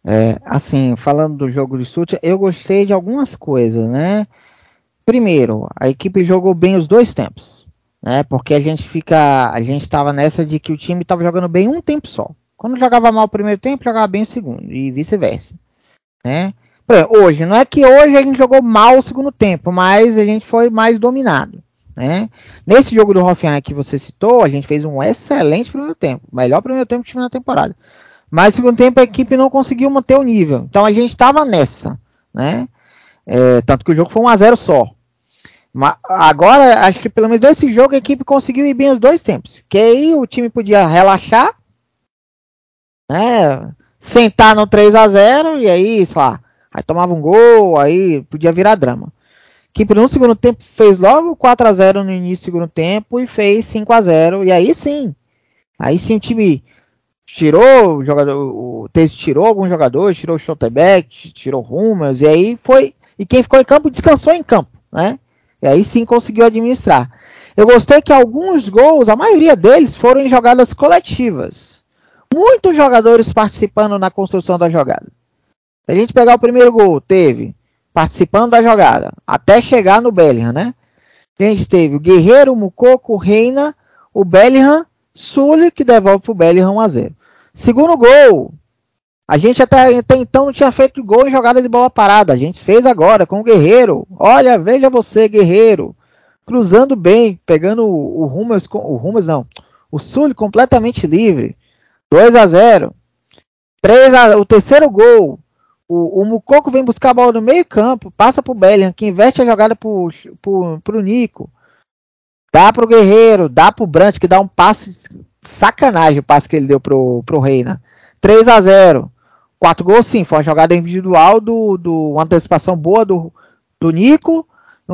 É, assim, falando do jogo de Stuttgart, eu gostei de algumas coisas, né? Primeiro, a equipe jogou bem os dois tempos, né? Porque a gente fica, a gente estava nessa de que o time estava jogando bem um tempo só. Quando jogava mal o primeiro tempo, jogava bem o segundo e vice-versa, né? hoje, não é que hoje a gente jogou mal o segundo tempo, mas a gente foi mais dominado. Né? Nesse jogo do Hoffenheim que você citou, a gente fez um excelente primeiro tempo. Melhor primeiro tempo que tive na temporada. Mas segundo tempo a equipe não conseguiu manter o nível. Então a gente estava nessa. Né? É, tanto que o jogo foi 1 a 0 só. Agora, acho que pelo menos nesse jogo a equipe conseguiu ir bem os dois tempos. Que aí o time podia relaxar, né? Sentar no 3 a 0 e aí, sei lá, aí tomava um gol, aí podia virar drama. Que no segundo tempo fez logo 4 a 0 no início do segundo tempo e fez 5 a 0 e aí sim. Aí sim o time tirou o jogador, o tirou alguns jogadores, tirou o Schotterbeck, tirou Rumas e aí foi e quem ficou em campo descansou em campo, né? E aí sim conseguiu administrar. Eu gostei que alguns gols, a maioria deles, foram em jogadas coletivas. Muitos jogadores participando na construção da jogada. Se a gente pegar o primeiro gol, teve participando da jogada, até chegar no Bellingham, né? A gente teve o Guerreiro, o Mucoco, o Reina, o Bellingham, Sully, que devolve para o Bellingham 1 a 0. Segundo gol, a gente até, até, então não tinha feito gol em jogada de bola parada. A gente fez agora com o Guerreiro. Olha, veja você, Guerreiro. Cruzando bem, pegando o, Rummels, o Rummels não, o Sul completamente livre. 2 a 0. 3 a, o terceiro gol. O, o Mucoco vem buscar a bola no meio campo, passa pro Bellingham, que inverte a jogada pro, pro, pro Nico. Dá pro Guerreiro, dá pro Brant, que dá um passe sacanagem o passe que ele deu pro, pro Reina. 3 a 0 Quatro gols, sim, foi uma jogada individual do, do uma antecipação boa do, do Nico,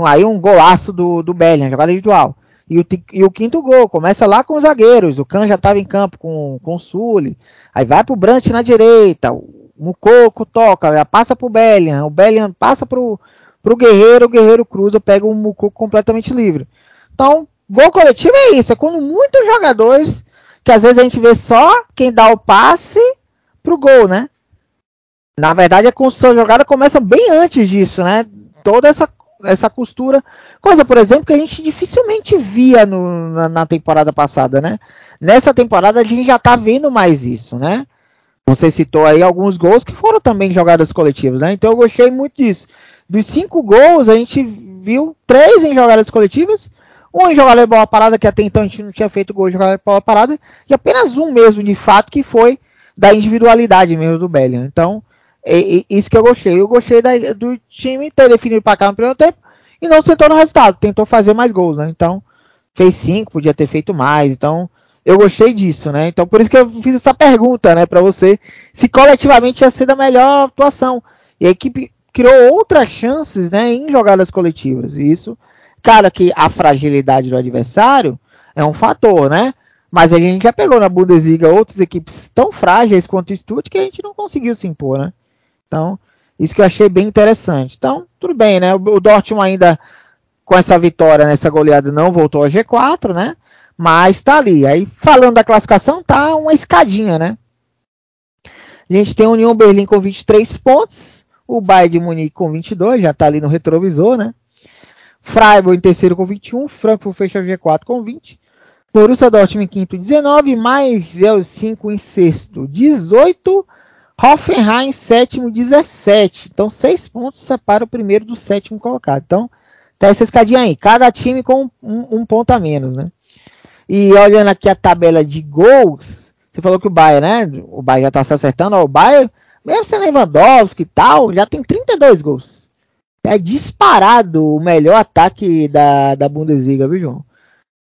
aí um golaço do, do Bellingham, jogada individual. E o, e o quinto gol, começa lá com os zagueiros, o Can já estava em campo com, com o Sully, aí vai pro Brant na direita, o Mucoco toca, passa pro Bellingham, o Bellingham passa pro, pro Guerreiro, o Guerreiro cruza, pega o Mucoco completamente livre. Então, gol coletivo é isso, é quando muitos jogadores, que às vezes a gente vê só quem dá o passe pro gol, né? Na verdade, a construção da jogada começa bem antes disso, né? Toda essa, essa costura. Coisa, por exemplo, que a gente dificilmente via no, na, na, temporada passada, né? Nessa temporada a gente já tá vendo mais isso, né? Você citou aí alguns gols que foram também jogadas coletivas, né? Então eu gostei muito disso. Dos cinco gols, a gente viu três em jogadas coletivas, um em de bola parada, que até então a gente não tinha feito gol de jogada de bola parada, e apenas um mesmo, de fato, que foi da individualidade mesmo do Bellingham. Então, é, isso que eu gostei. Eu gostei da, do time ter definido para cá no primeiro tempo e não sentou no resultado. Tentou fazer mais gols, né? Então, fez cinco, podia ter feito mais. Então, eu gostei disso, né? Então, por isso que eu fiz essa pergunta, né, para você, se coletivamente ia ser da melhor atuação. E a equipe criou outras chances, né, em jogadas coletivas. E isso, cara, que a fragilidade do adversário é um fator, né? Mas a gente já pegou na Bundesliga outras equipes tão frágeis quanto o Stutt que a gente não conseguiu se impor, né? Então, isso que eu achei bem interessante. Então, tudo bem, né? O Dortmund ainda com essa vitória nessa goleada não voltou a G4, né? Mas tá ali. Aí falando da classificação, tá uma escadinha, né? A gente tem a União Berlim com 23 pontos, o Bayern de Munique com 22, já tá ali no retrovisor, né? Freiburg em terceiro com 21, Frankfurt fecha o G4 com 20, Borussia Dortmund em quinto 19, mais os 5 em sexto 18, Hoffenheim, sétimo, 17. Então, seis pontos separa o primeiro do sétimo colocado. Então, tá essa escadinha aí. Cada time com um, um, ponto a menos, né? E olhando aqui a tabela de gols, você falou que o Bayern, né? O Bayern já tá se acertando. Ó, o Bayern, mesmo sendo Lewandowski e tal, já tem 32 gols. É disparado o melhor ataque da, da Bundesliga, viu, João?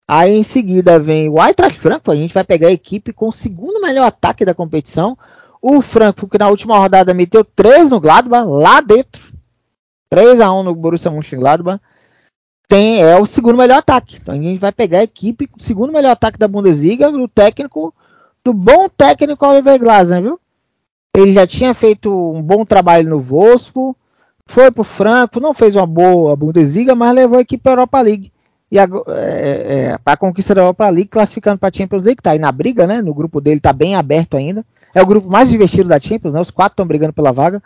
Aí em seguida vem o Eintracht Frankfurt. A gente vai pegar a equipe com o segundo melhor ataque da competição. O Frankfurt, que na última rodada meteu 3 no Gladbach, lá dentro. 3 a 1 no Borussia Mönchengladbach. Tem, é o segundo melhor ataque. Então a gente vai pegar a equipe, o segundo melhor ataque da Bundesliga, do técnico, do bom técnico Oliver Glasner, viu? Ele já tinha feito um bom trabalho no Wolfsburg, foi pro Frankfurt, não fez uma boa Bundesliga, mas levou a equipe para a Europa League. E a, é, é, a conquista da Europa League, classificando para a Champions League, tá aí na briga, né? No grupo dele tá bem aberto ainda. É o grupo mais divertido da Champions, né? Os quatro estão brigando pela vaga.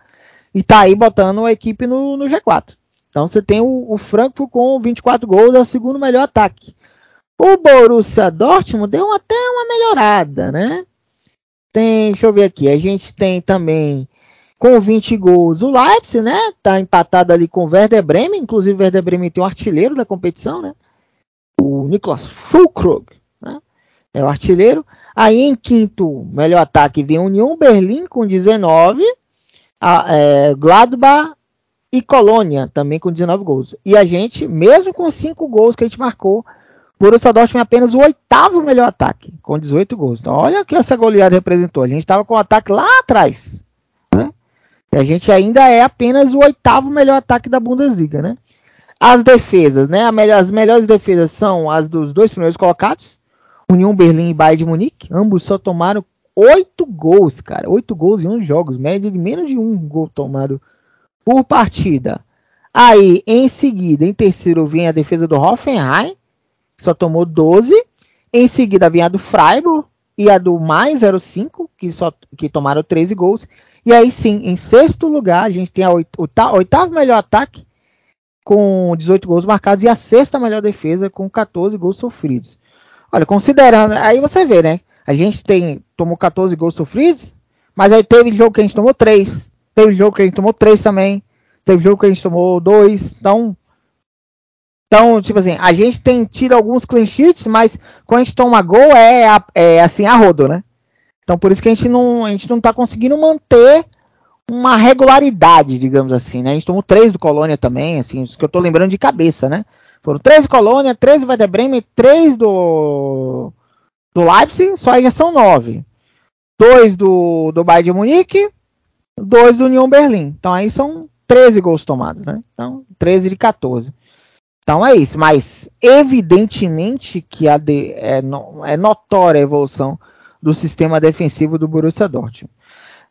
E tá aí botando a equipe no, no G4. Então você tem o, o Frankfurt com 24 gols, é o segundo melhor ataque. O Borussia Dortmund deu até uma melhorada, né? Tem, deixa eu ver aqui, a gente tem também com 20 gols o Leipzig, né? Tá empatado ali com o Werder Bremen, inclusive o Werder Bremen tem um artilheiro da competição, né? O Niklas Fulkrug, né? É o artilheiro. Aí em quinto, melhor ataque, vem União Berlim com 19, a, é, Gladbach e Colônia, também com 19 gols. E a gente, mesmo com 5 gols que a gente marcou, Borussia Dortmund é apenas o oitavo melhor ataque, com 18 gols. Então, olha o que essa goleada representou. A gente estava com o ataque lá atrás. Né? E a gente ainda é apenas o oitavo melhor ataque da Bundesliga. Né? As defesas, né? As melhores defesas são as dos dois primeiros colocados, União Berlim e Bayern de Munique. Ambos só tomaram 8 gols, cara. 8 gols em 11 jogos, média de menos de um gol tomado por partida. Aí, em seguida, em terceiro, vem a defesa do Hoffenheim só tomou 12. Em seguida vem a do Freiburg e a do mais 05, que, só, que tomaram 13 gols. E aí sim, em sexto lugar, a gente tem a oitavo melhor ataque com 18 gols marcados e a sexta melhor defesa com 14 gols sofridos. Olha, considerando, aí você vê, né? A gente tem tomou 14 gols sofridos, mas aí teve jogo que a gente tomou 3, teve jogo que a gente tomou 3 também, teve jogo que a gente tomou 2, então então, tipo assim, a gente tem tido alguns clean sheets, mas quando a gente toma gol é, é assim a rodo, né? Então por isso que a gente não, a gente não tá conseguindo manter uma regularidade, digamos assim, né? A gente tomou três do Colônia também, assim, isso que eu tô lembrando de cabeça, né? Foram três do Colônia, três do Werder Bremen, três do do Leipzig, só aí já são nove. Dois do, do Bayern de Munique, dois do Union Berlim. Então aí são 13 gols tomados, né? Então, 13 de 14. Então é isso, mas evidentemente que a de, é, no, é notória a evolução do sistema defensivo do Borussia Dortmund.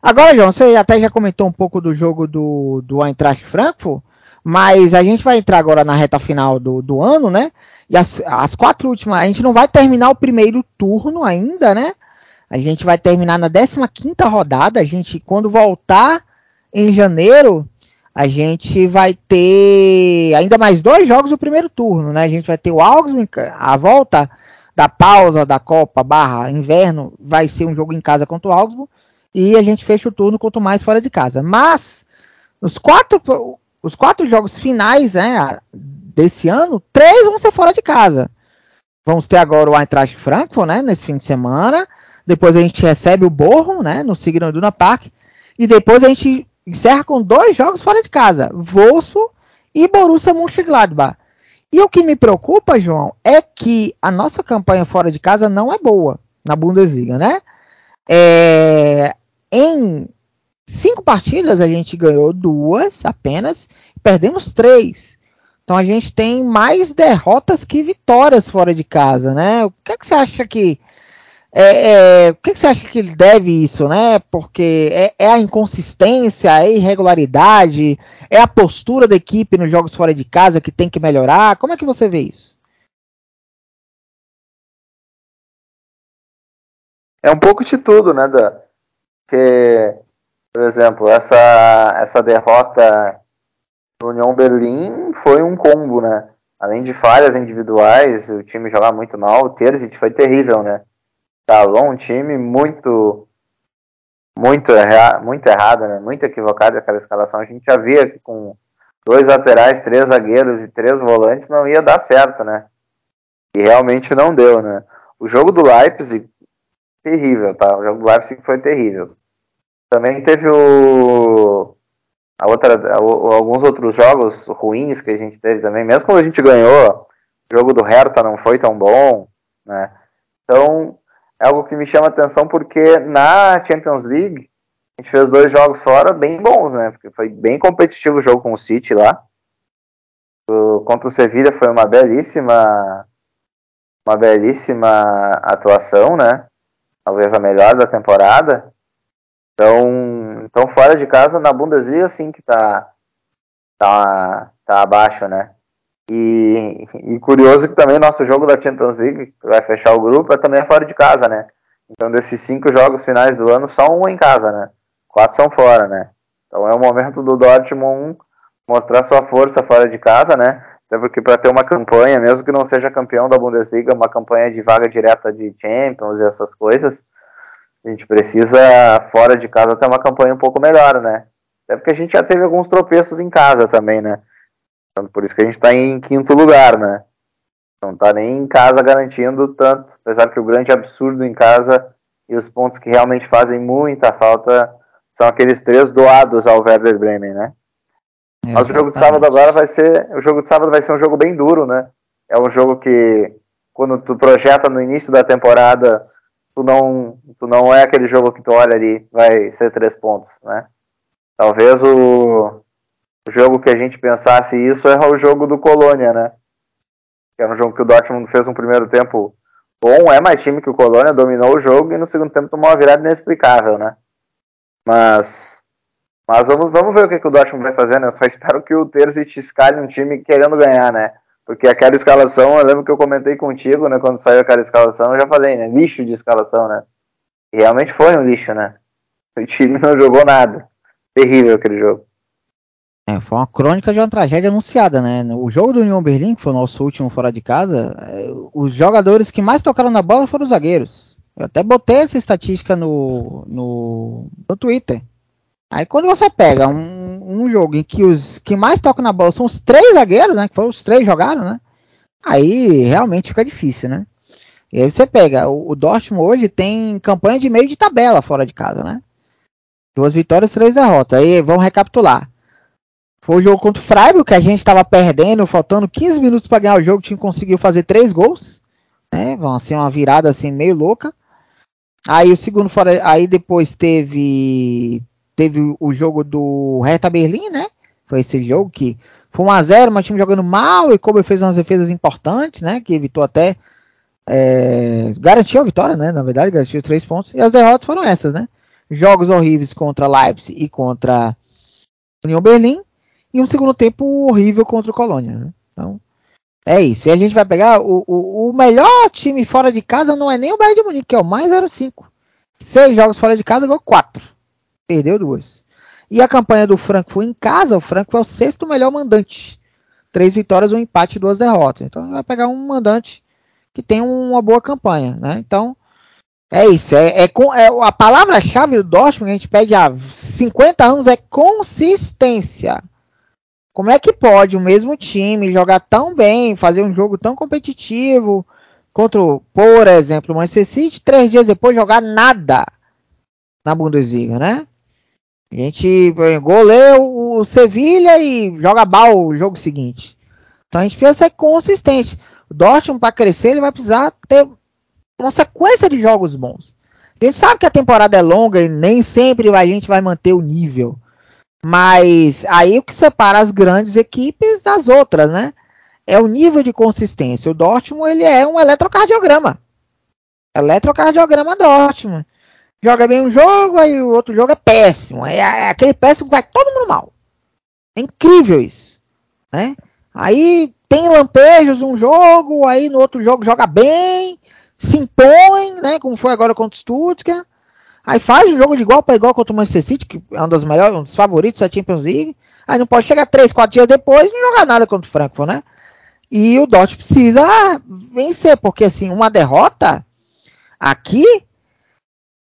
Agora, João, você até já comentou um pouco do jogo do, do Eintracht Frankfurt, mas a gente vai entrar agora na reta final do, do ano, né? E as, as quatro últimas, a gente não vai terminar o primeiro turno ainda, né? A gente vai terminar na 15 quinta rodada. A gente, quando voltar em janeiro, a gente vai ter ainda mais dois jogos do primeiro turno, né? A gente vai ter o Augsburg, a volta da pausa da Copa barra inverno vai ser um jogo em casa contra o Augsburg e a gente fecha o turno quanto mais fora de casa. Mas os quatro, os quatro jogos finais né, desse ano, três vão ser fora de casa. Vamos ter agora o Eintracht Frankfurt, né, nesse fim de semana. Depois a gente recebe o Borrom, né, no Signal Iduna Park. E depois a gente encerra com dois jogos fora de casa, Wolfsburg e Borussia Mönchengladbach. E o que me preocupa, João, é que a nossa campanha fora de casa não é boa na Bundesliga, né? É, em cinco partidas a gente ganhou duas apenas, perdemos três. Então a gente tem mais derrotas que vitórias fora de casa, né? O que, é que você acha que é, é, o que, que, você acha que deve isso, né? Porque é, é, a inconsistência, é a irregularidade, é a postura da equipe nos jogos fora de casa que tem que melhorar. Como é que você vê isso? É um pouco de tudo, né, Dan? Porque, por exemplo, essa, essa derrota do União Berlim foi um combo, né? Além de falhas individuais, o time jogar muito mal, o Terzic foi terrível, né? Talon, um time muito muito, erra, muito errado, né? muito equivocado aquela escalação. A gente já via que com dois laterais, três zagueiros e três volantes não ia dar certo, né? E realmente não deu, né? O jogo do Leipzig, terrível, tá? O jogo do Leipzig foi terrível. Também teve o, a outra, alguns outros jogos ruins que a gente teve também. Mesmo quando a gente ganhou, o jogo do Hertha não foi tão bom, né? Então, é algo que me chama atenção porque na Champions League a gente fez dois jogos fora bem bons, né? Porque foi bem competitivo o jogo com o City lá. O, contra o Sevilla foi uma belíssima uma belíssima atuação, né? Talvez a melhor da temporada. Então, então fora de casa na Bundesliga sim que tá tá tá abaixo, né? E, e curioso que também nosso jogo da Champions League, que vai fechar o grupo, é também fora de casa, né? Então desses cinco jogos finais do ano, só um em casa, né? Quatro são fora, né? Então é o momento do Dortmund mostrar sua força fora de casa, né? Até porque para ter uma campanha, mesmo que não seja campeão da Bundesliga, uma campanha de vaga direta de Champions e essas coisas, a gente precisa fora de casa ter uma campanha um pouco melhor, né? Até porque a gente já teve alguns tropeços em casa também, né? Então, por isso que a gente está em quinto lugar, né? Não está nem em casa garantindo tanto, apesar que o grande absurdo em casa e os pontos que realmente fazem muita falta são aqueles três doados ao Werder Bremen, né? Mas o jogo de sábado agora vai ser. O jogo de sábado vai ser um jogo bem duro, né? É um jogo que quando tu projeta no início da temporada, tu não, tu não é aquele jogo que tu olha ali, vai ser três pontos, né? Talvez o jogo que a gente pensasse isso é o jogo do Colônia, né? Que era um jogo que o Dortmund fez um primeiro tempo bom, é mais time que o Colônia, dominou o jogo e no segundo tempo tomou uma virada inexplicável, né? Mas, mas vamos, vamos ver o que, que o Dortmund vai fazer, né? Eu só espero que o Terzic escale um time querendo ganhar, né? Porque aquela escalação, eu lembro que eu comentei contigo, né? Quando saiu aquela escalação, eu já falei, né? Lixo de escalação, né? E realmente foi um lixo, né? O time não jogou nada. Terrível aquele jogo. É, foi uma crônica de uma tragédia anunciada, né? O jogo do União Berlim, que foi o nosso último fora de casa, é, os jogadores que mais tocaram na bola foram os zagueiros. Eu até botei essa estatística no, no, no Twitter. Aí quando você pega um, um, jogo em que os que mais tocam na bola são os três zagueiros, né? Que foram os três jogaram, né? Aí realmente fica difícil, né? E aí você pega, o, o Dortmund hoje tem campanha de meio de tabela fora de casa, né? Duas vitórias, três derrotas. Aí vamos recapitular. Foi o jogo contra o Freiburg, que a gente estava perdendo, faltando 15 minutos para ganhar o jogo, o time conseguiu fazer três gols. Né? Assim, uma virada assim meio louca. Aí o segundo fora, aí depois teve teve o jogo do Hertha Berlim, né? Foi esse jogo que foi 1 a 0, mas o time jogando mal e Kobe fez umas defesas importantes, né? Que evitou até é, garantiu a vitória, né? Na verdade, garantiu os três pontos. E as derrotas foram essas, né? Jogos horríveis contra Leipzig e contra União Berlim. E um segundo tempo horrível contra o Colônia. Né? Então, é isso. E a gente vai pegar o, o, o, melhor time fora de casa não é nem o Bayern de Munique, que é o mais 05. Seis jogos fora de casa, ganhou quatro. Perdeu duas. E a campanha do Frankfurt em casa, o Frankfurt é o sexto melhor mandante. Três vitórias, um empate duas derrotas. Então vai pegar um mandante que tem uma boa campanha. Né? Então, é isso. É, é, é a palavra-chave do Dortmund que a gente pede há 50 anos é consistência. Como é que pode o mesmo time jogar tão bem, fazer um jogo tão competitivo contra, por exemplo, o Manchester City, três dias depois jogar nada na Bundesliga, né? A gente goleia o Sevilha e joga mal o jogo seguinte. Então a gente precisa ser consistente. O Dortmund para crescer ele vai precisar ter uma sequência de jogos bons. A gente sabe que a temporada é longa e nem sempre a gente vai manter o nível. Mas aí o que separa as grandes equipes das outras, né? É o nível de consistência. O Dortmund ele é um eletrocardiograma. Eletrocardiograma Dortmund. Joga bem um jogo, aí o outro jogo é péssimo. É, é aquele péssimo que vai todo mundo mal. É incrível isso, né? Aí tem lampejos um jogo, aí no outro jogo joga bem, se impõe, né? Como foi agora contra o Stuttgart. Aí faz um jogo de igual para igual contra o Manchester City, que é um dos melhores, um dos favoritos da Champions League. Aí não pode chegar 3, 4 dias depois e não jogar nada contra o Frankfurt, né? E o Dortmund precisa vencer, porque assim, uma derrota aqui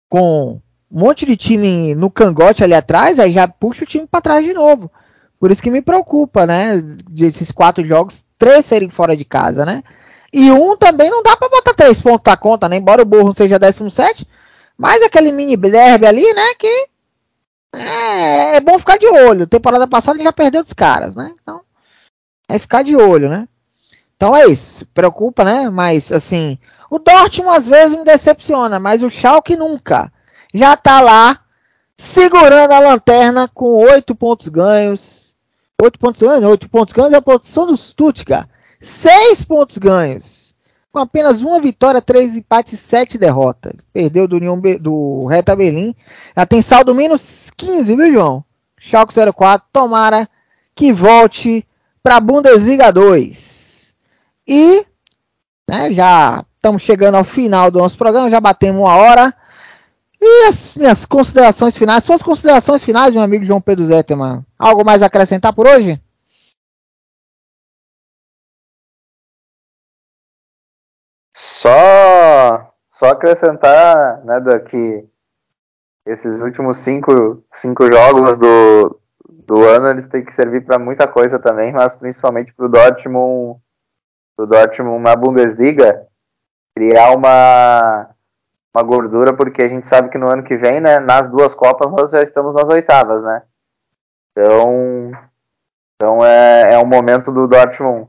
com um monte de time no cangote ali atrás, aí já puxa o time para trás de novo. Por isso que me preocupa, né? Desses quatro jogos, três serem fora de casa, né? E um também não dá para botar três pontos na conta, né? Embora o Borro seja 17, mas aquele mini derby ali, né? Que é, é, bom ficar de olho. Temporada passada ele já perdeu dos caras, né? Então, é ficar de olho, né? Então é isso. Preocupa, né? Mas, assim, o Dortmund às vezes me decepciona, mas o Schalke nunca. Já tá lá, segurando a lanterna com oito pontos ganhos. Oito pontos ganhos? Oito pontos ganhos é a posição do Stuttgart. Seis pontos ganhos com apenas uma vitória, três empates e sete derrotas. Perdeu do, União Be do Reta Berlim. Ela tem saldo menos 15, viu, João? Schalke 04, tomara que volte para a Bundesliga 2. E né, já estamos chegando ao final do nosso programa, já batemos uma hora. E as minhas considerações finais, suas considerações finais, meu amigo João Pedro Zetterman. Algo mais a acrescentar por hoje? Só, acrescentar, né, que esses últimos cinco, cinco jogos do, do ano eles têm que servir para muita coisa também, mas principalmente para o Dortmund, pro Dortmund na Bundesliga criar uma, uma gordura, porque a gente sabe que no ano que vem, né, nas duas Copas nós já estamos nas oitavas, né? Então, Então é, é um momento do Dortmund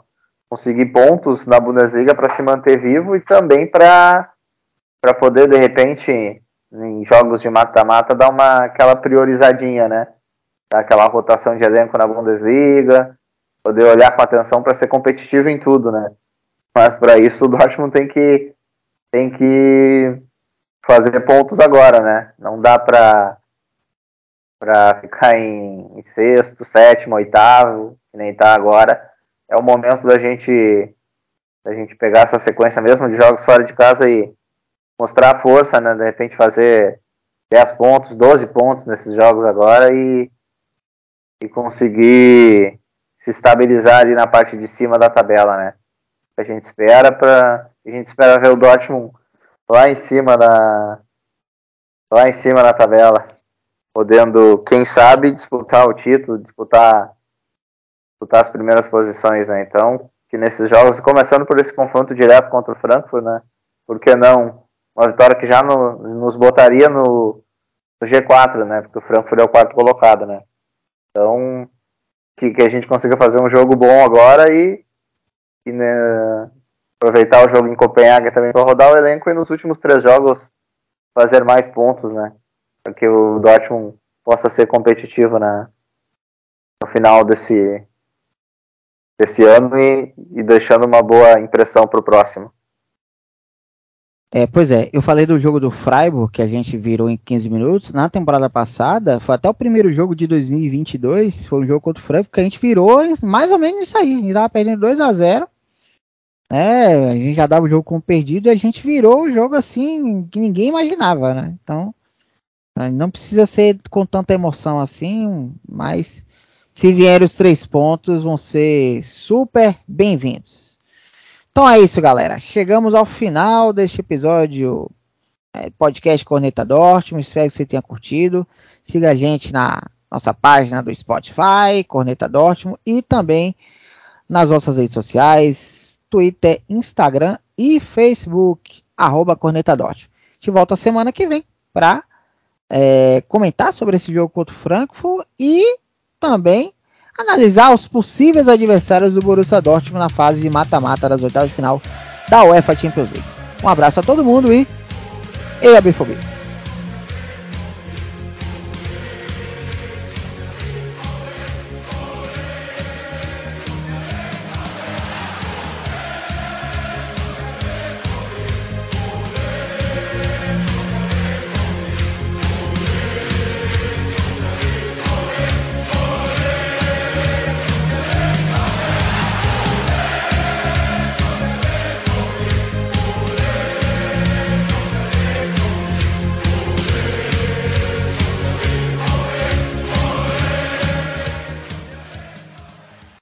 conseguir pontos na Bundesliga para se manter vivo e também para poder, de repente, em jogos de mata-mata, dar uma, aquela priorizadinha, né? Dar aquela rotação de elenco na Bundesliga, poder olhar com atenção para ser competitivo em tudo, né? Mas para isso o Dortmund tem que, tem que fazer pontos agora, né? Não dá para para ficar em, em, sexto, sétimo, oitavo, que nem está agora. É o momento da gente da gente pegar essa sequência mesmo de jogos fora de casa e mostrar a força, né? De repente fazer 10 pontos, 12 pontos nesses jogos agora e, e conseguir se estabilizar ali na parte de cima da tabela, né? A gente espera para a gente espera ver o Dortmund lá em cima na lá em cima na tabela, podendo, quem sabe, disputar o título, disputar disputar as primeiras posições, né? Então, que nesses jogos, começando por esse confronto direto contra o Frankfurt, né? Por que não uma vitória que já no, nos botaria no, no, G4, né? Porque o Frankfurt é o quarto colocado, né? Então, que, que a gente consiga fazer um jogo bom agora e, e né, aproveitar o jogo em Copenhague também para rodar o elenco e nos últimos três jogos fazer mais pontos, né? Para que o Dortmund possa ser competitivo na, no final desse, desse ano e, e deixando uma boa impressão para o próximo. É, pois é, eu falei do jogo do Freiburg, que a gente virou em 15 minutos. Na temporada passada, foi até o primeiro jogo de 2022, foi um jogo contra o Freiburg, que a gente virou mais ou menos isso aí. A gente tava perdendo 2 a 0 né? A gente já dava o jogo como perdido e a gente virou o jogo assim que ninguém imaginava, né? Então, não precisa ser com tanta emoção assim, mas se vier os três pontos, vão ser super bem-vindos. Então é isso, galera. Chegamos ao final deste episódio é, podcast Corneta Dortmund. Espero que você tenha curtido. Siga a gente na nossa página do Spotify, Corneta Dortmund, e também nas nossas redes sociais, Twitter, Instagram e Facebook, arroba Corneta Dortmund. A volta semana que vem para é, comentar sobre esse jogo contra o Frankfurt e também analisar os possíveis adversários do Borussia Dortmund na fase de mata-mata das oitavas de final da UEFA Champions League. Um abraço a todo mundo e e a bifobia.